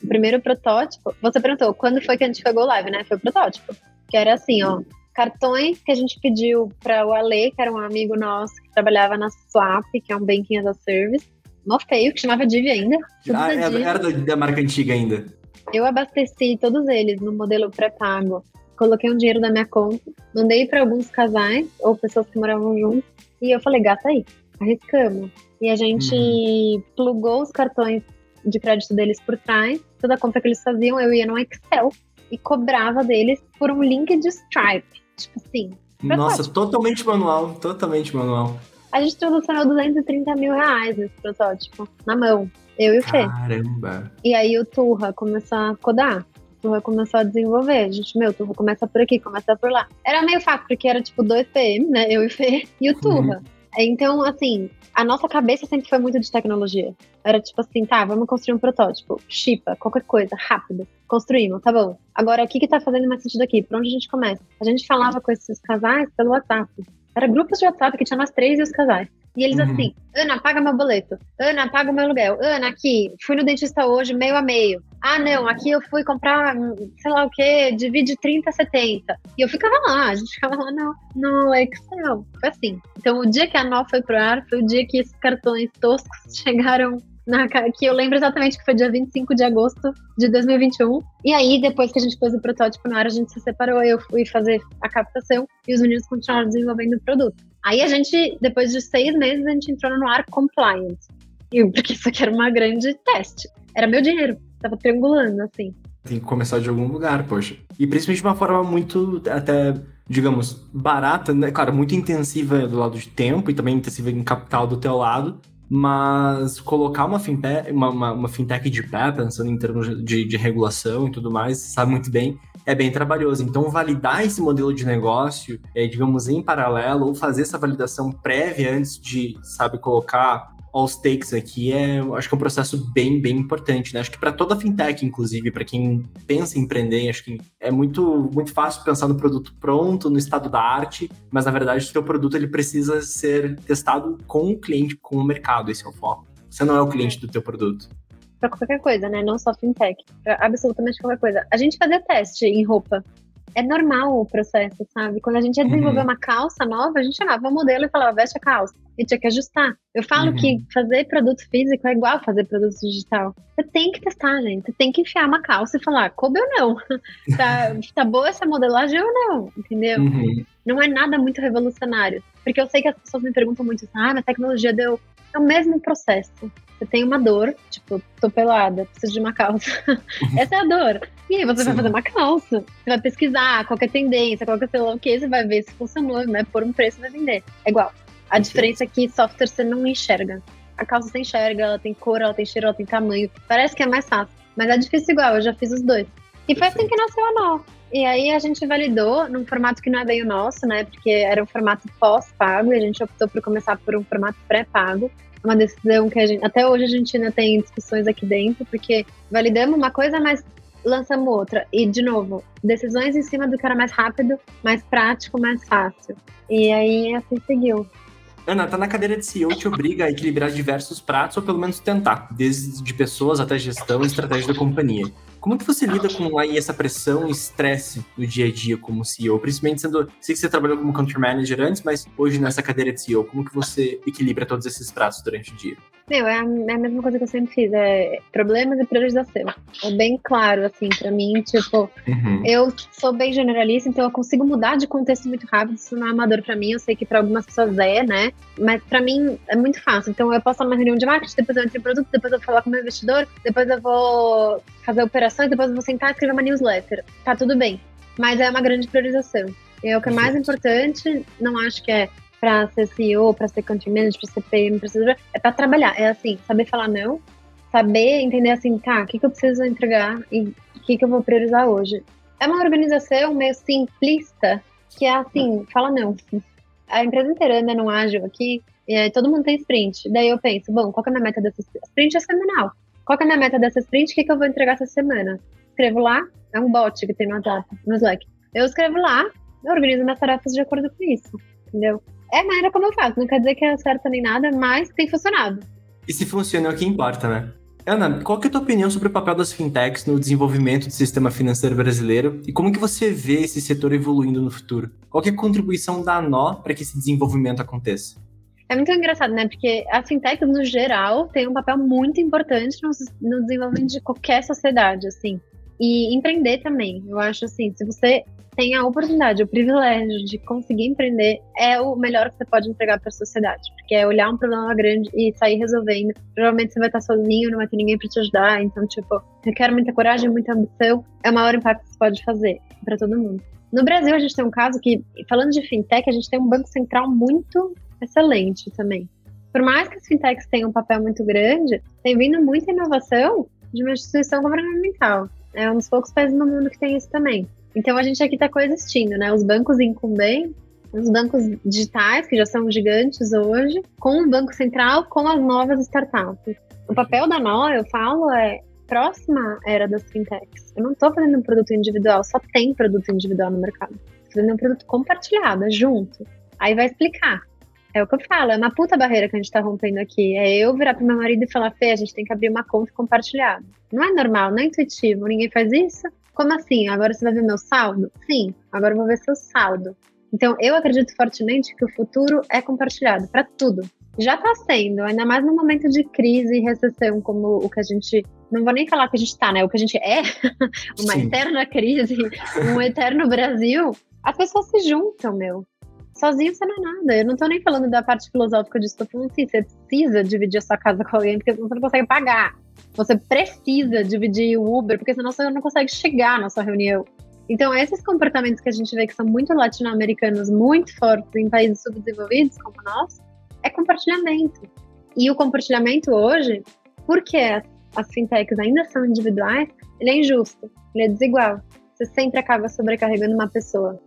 O primeiro protótipo, você perguntou, quando foi que a gente pegou live, né? Foi o protótipo. Que era assim, ó, cartões que a gente pediu para o Ale, que era um amigo nosso que trabalhava na Swap, que é um banking as a service. Mó feio, que chamava Div ainda.
Ah, é, era, era da marca antiga ainda.
Eu abasteci todos eles no modelo pré-pago. Coloquei um dinheiro da minha conta, mandei para alguns casais ou pessoas que moravam juntos. E eu falei, gata aí, arriscamos. E a gente uhum. plugou os cartões de crédito deles por trás. Toda a compra que eles faziam, eu ia no Excel e cobrava deles por um link de Stripe. Tipo assim.
Nossa, totalmente manual, totalmente manual.
A gente transacionou 230 mil reais nesse protótipo, na mão. Eu e o Fê.
Caramba!
E aí o Turra começou a codar. O Turra começou a desenvolver. A gente, meu, Turra começa por aqui, começa por lá. Era meio fácil, porque era tipo dois PM, né? Eu e o Fê e o Turra. Uhum. Então, assim, a nossa cabeça sempre foi muito de tecnologia. Era tipo assim, tá, vamos construir um protótipo. Chipa, qualquer coisa, rápido. Construímos, tá bom. Agora, o que que tá fazendo mais sentido aqui? Por onde a gente começa? A gente falava com esses casais pelo WhatsApp. Era grupos de WhatsApp que tinha nós três e os casais. E eles uhum. assim, Ana, paga meu boleto. Ana, paga o meu aluguel. Ana, aqui, fui no dentista hoje, meio a meio. Ah, não, aqui eu fui comprar, sei lá o quê, divide 30 a 70. E eu ficava lá, a gente ficava lá no, no Excel. Foi assim. Então, o dia que a nó foi pro ar, foi o dia que esses cartões toscos chegaram na, que eu lembro exatamente que foi dia 25 de agosto de 2021. E aí, depois que a gente pôs o protótipo na ar, a gente se separou, eu fui fazer a captação e os meninos continuaram desenvolvendo o produto. Aí a gente, depois de seis meses, a gente entrou no ar compliant. Porque isso aqui era uma grande teste. Era meu dinheiro, tava triangulando, assim.
Tem que começar de algum lugar, poxa. E principalmente de uma forma muito, até, digamos, barata, né? Claro, muito intensiva do lado de tempo e também intensiva em capital do teu lado, mas colocar uma fintech, uma, uma, uma fintech de pé, pensando em termos de, de regulação e tudo mais, sabe muito bem, é bem trabalhoso. Então, validar esse modelo de negócio, é, digamos, em paralelo, ou fazer essa validação prévia antes de, sabe, colocar all stakes aqui é, acho que é um processo bem, bem importante, né? Acho que para toda fintech, inclusive, para quem pensa em empreender, acho que é muito, muito fácil pensar no produto pronto, no estado da arte, mas na verdade o seu produto ele precisa ser testado com o cliente, com o mercado, esse é o foco. Você não é o cliente do teu produto.
Para qualquer coisa, né? Não só fintech, pra absolutamente qualquer coisa. A gente fazia teste em roupa é normal o processo, sabe? Quando a gente ia desenvolver uhum. uma calça nova, a gente chamava o modelo e falava, veste a calça. E tinha que ajustar. Eu falo uhum. que fazer produto físico é igual fazer produto digital. Você tem que testar, gente. Você tem que enfiar uma calça e falar, coube ou não? tá, tá boa essa modelagem ou não? Entendeu? Uhum. Não é nada muito revolucionário. Porque eu sei que as pessoas me perguntam muito, ah, a tecnologia deu. É o mesmo processo. Você tem uma dor, tipo, tô pelada, preciso de uma calça. Essa é a dor. E aí você Sim. vai fazer uma calça. Você vai pesquisar qual é a tendência, qual é sei lá o que, você vai ver se funcionou, vai pôr um preço e vai vender. É igual. A diferença é que software você não enxerga. A calça você enxerga, ela tem cor, ela tem cheiro, ela tem tamanho. Parece que é mais fácil. Mas é difícil igual, eu já fiz os dois. E foi assim que nasceu a Nó. E aí a gente validou num formato que não é bem o nosso, né? Porque era um formato pós-pago e a gente optou por começar por um formato pré-pago uma decisão que a gente, até hoje a gente ainda tem discussões aqui dentro, porque validamos uma coisa, mas lançamos outra. E, de novo, decisões em cima do que era mais rápido, mais prático, mais fácil. E aí, assim seguiu.
Ana, tá na cadeira de CEO te obriga a equilibrar diversos pratos, ou pelo menos tentar, desde de pessoas até gestão e estratégia da companhia. Como que você lida com aí essa pressão e estresse no dia a dia como CEO? Principalmente sendo, sei que você trabalhou como country manager antes, mas hoje nessa cadeira de CEO, como que você equilibra todos esses pratos durante o dia?
Meu, é a, é a mesma coisa que eu sempre fiz, é problemas e priorização. É bem claro, assim, pra mim, tipo, uhum. eu sou bem generalista, então eu consigo mudar de contexto muito rápido, isso não é amador pra mim, eu sei que pra algumas pessoas é, né? Mas pra mim é muito fácil. Então eu posso estar numa reunião de marketing, depois eu entro em produto, depois eu vou falar com o meu investidor, depois eu vou fazer operações, depois eu vou sentar e escrever uma newsletter. Tá tudo bem. Mas é uma grande priorização. E é o que é mais importante, não acho que é para ser CEO, para ser country manager, para ser PM, para ser... é para trabalhar. É assim, saber falar não, saber entender assim, tá, o que, que eu preciso entregar e o que, que eu vou priorizar hoje. É uma organização meio simplista, que é assim, fala não. A empresa inteira anda no ágil aqui, e aí todo mundo tem sprint. Daí eu penso, bom, qual que é a minha meta dessa sprint? Sprint é semanal. Qual que é a minha meta dessa sprint? O que, que eu vou entregar essa semana? Escrevo lá, é um bot que tem no WhatsApp, no Slack. Eu escrevo lá, eu organizo minhas tarefas de acordo com isso, entendeu? É a maneira como eu faço, não quer dizer que é certo nem nada, mas tem funcionado.
E se funciona é o que importa, né? Ana, qual que é a tua opinião sobre o papel das fintechs no desenvolvimento do sistema financeiro brasileiro e como que você vê esse setor evoluindo no futuro? Qual que é a contribuição da ANO para que esse desenvolvimento aconteça?
É muito engraçado, né? Porque a fintech, no geral, tem um papel muito importante no, no desenvolvimento de qualquer sociedade, assim. E empreender também. Eu acho assim, se você tem a oportunidade, o privilégio de conseguir empreender, é o melhor que você pode entregar para a sociedade. Porque é olhar um problema grande e sair resolvendo. Provavelmente você vai estar sozinho, não vai ter ninguém para te ajudar. Então, tipo, requer muita coragem, muita ambição. É o maior impacto que você pode fazer para todo mundo. No Brasil, a gente tem um caso que, falando de fintech, a gente tem um banco central muito excelente também. Por mais que as fintechs tenham um papel muito grande, tem vindo muita inovação de uma instituição governamental. É um dos poucos países no mundo que tem isso também. Então a gente aqui está coexistindo, né? Os bancos incumbentes, os bancos digitais, que já são gigantes hoje, com o Banco Central, com as novas startups. O papel da NO, eu falo, é próxima era das fintechs. Eu não estou fazendo um produto individual, só tem produto individual no mercado. Estou fazendo um produto compartilhado, é junto. Aí vai explicar. É o que eu falo, é uma puta barreira que a gente tá rompendo aqui. É eu virar pro meu marido e falar, Fê, a gente tem que abrir uma conta compartilhada. Não é normal, não é intuitivo, ninguém faz isso. Como assim? Agora você vai ver meu saldo? Sim, agora eu vou ver seu saldo. Então, eu acredito fortemente que o futuro é compartilhado para tudo. Já está sendo, ainda mais no momento de crise e recessão, como o que a gente. Não vou nem falar que a gente está, né? O que a gente é, uma Sim. eterna crise, um eterno Brasil. As pessoas se juntam, meu sozinho você não é nada. Eu não tô nem falando da parte filosófica disso, tô falando assim, você precisa dividir a sua casa com alguém, porque você não consegue pagar. Você precisa dividir o Uber, porque senão você não consegue chegar na sua reunião. Então, esses comportamentos que a gente vê que são muito latino-americanos, muito fortes em países subdesenvolvidos como nós, é compartilhamento. E o compartilhamento hoje, porque as, as fintechs ainda são individuais, ele é injusto, ele é desigual. Você sempre acaba sobrecarregando uma pessoa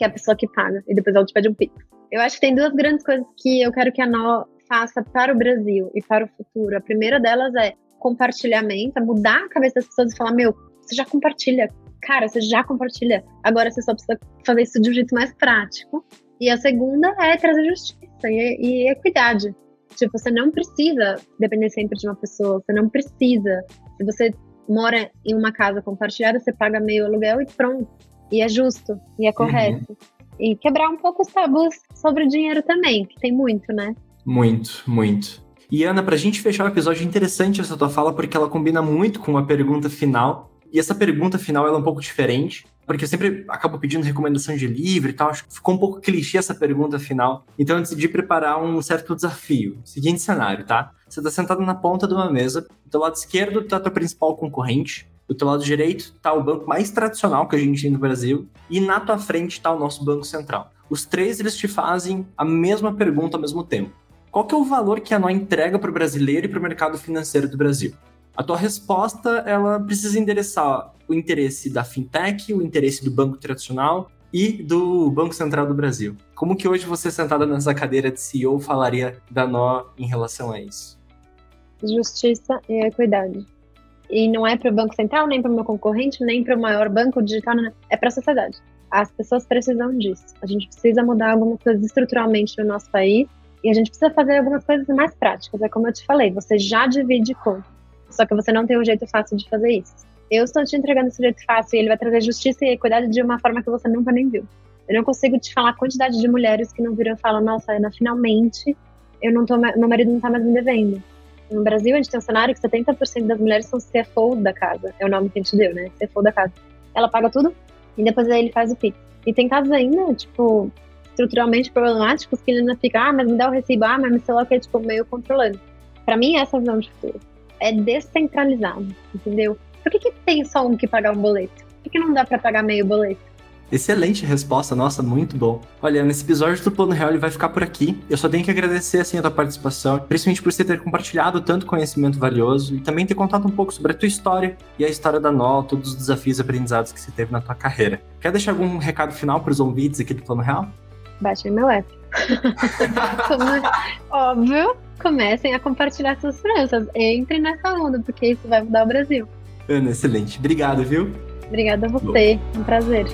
que é a pessoa que paga, e depois ela te pede um pix. Eu acho que tem duas grandes coisas que eu quero que a Nó faça para o Brasil e para o futuro. A primeira delas é compartilhamento, é mudar a cabeça das pessoas e falar: meu, você já compartilha. Cara, você já compartilha. Agora você só precisa fazer isso de um jeito mais prático. E a segunda é trazer justiça e, e equidade. Tipo, você não precisa depender sempre de uma pessoa, você não precisa. Se você mora em uma casa compartilhada, você paga meio aluguel e pronto e é justo, e é correto. Uhum. E quebrar um pouco os tabus sobre o dinheiro também, que tem muito, né?
Muito, muito. E Ana, pra gente fechar o episódio, é interessante essa tua fala, porque ela combina muito com a pergunta final. E essa pergunta final ela é um pouco diferente, porque eu sempre acabo pedindo recomendação de livro e tal. Acho que ficou um pouco clichê essa pergunta final. Então eu decidi preparar um certo desafio. Seguinte cenário, tá? Você tá sentado na ponta de uma mesa, do lado esquerdo tá teu principal concorrente, do teu lado direito está o banco mais tradicional que a gente tem no Brasil e na tua frente está o nosso Banco Central. Os três eles te fazem a mesma pergunta ao mesmo tempo. Qual que é o valor que a NOI entrega para o brasileiro e para o mercado financeiro do Brasil? A tua resposta ela precisa endereçar o interesse da fintech, o interesse do banco tradicional e do Banco Central do Brasil. Como que hoje você sentada nessa cadeira de CEO falaria da NO em relação a isso?
Justiça e equidade. E não é para o Banco Central, nem para o meu concorrente, nem para o maior banco digital, é para a sociedade. As pessoas precisam disso. A gente precisa mudar algumas coisas estruturalmente no nosso país e a gente precisa fazer algumas coisas mais práticas. É como eu te falei, você já divide conta, só que você não tem um jeito fácil de fazer isso. Eu estou te entregando esse jeito fácil e ele vai trazer justiça e equidade de uma forma que você nunca nem viu. Eu não consigo te falar a quantidade de mulheres que não viram e falam: Nossa, Ana, finalmente eu não tô, meu marido não está mais me devendo. No Brasil, a gente tem um cenário que 70% das mulheres são CFO da casa. É o nome que a gente deu, né? CFO da casa. Ela paga tudo e depois aí ele faz o PIX. E tem casos ainda, tipo, estruturalmente problemáticos que ele ainda fica, ah, mas me dá o recibo, ah, mas sei lá que, tipo, meio controlando. Para mim, essa é a visão de futuro. É descentralizado, entendeu? Por que, que tem só um que pagar um boleto? Por que, que não dá para pagar meio boleto?
Excelente resposta, nossa, muito bom. Olha, nesse episódio do Plano Real ele vai ficar por aqui. Eu só tenho que agradecer assim a tua participação, principalmente por você ter compartilhado tanto conhecimento valioso e também ter contado um pouco sobre a tua história e a história da NOL, todos os desafios e aprendizados que você teve na tua carreira. Quer deixar algum recado final para os ouvintes aqui do Plano Real?
Baixem meu app. Óbvio, comecem a compartilhar suas esperanças. Entrem nessa onda, porque isso vai mudar o Brasil.
Ana, excelente. Obrigado, viu?
Obrigada a você. Um prazer.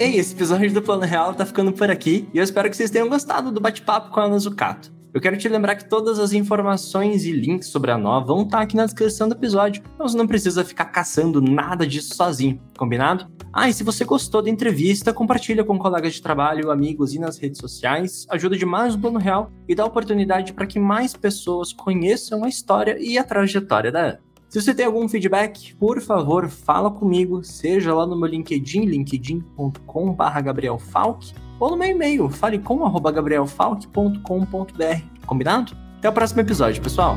Ei, esse episódio do Plano Real tá ficando por aqui e eu espero que vocês tenham gostado do bate-papo com a Ana Zucato. Eu quero te lembrar que todas as informações e links sobre a Nó vão estar aqui na descrição do episódio, então você não precisa ficar caçando nada disso sozinho, combinado? Ah, e se você gostou da entrevista, compartilha com colegas de trabalho, amigos e nas redes sociais, ajuda demais o Plano Real e dá oportunidade para que mais pessoas conheçam a história e a trajetória da Ana. Se você tem algum feedback, por favor, fala comigo, seja lá no meu LinkedIn, linkedin.com.br gabrielfalk, ou no meu e-mail, falecom.gabrielfalk.com.br. Combinado? Até o próximo episódio, pessoal!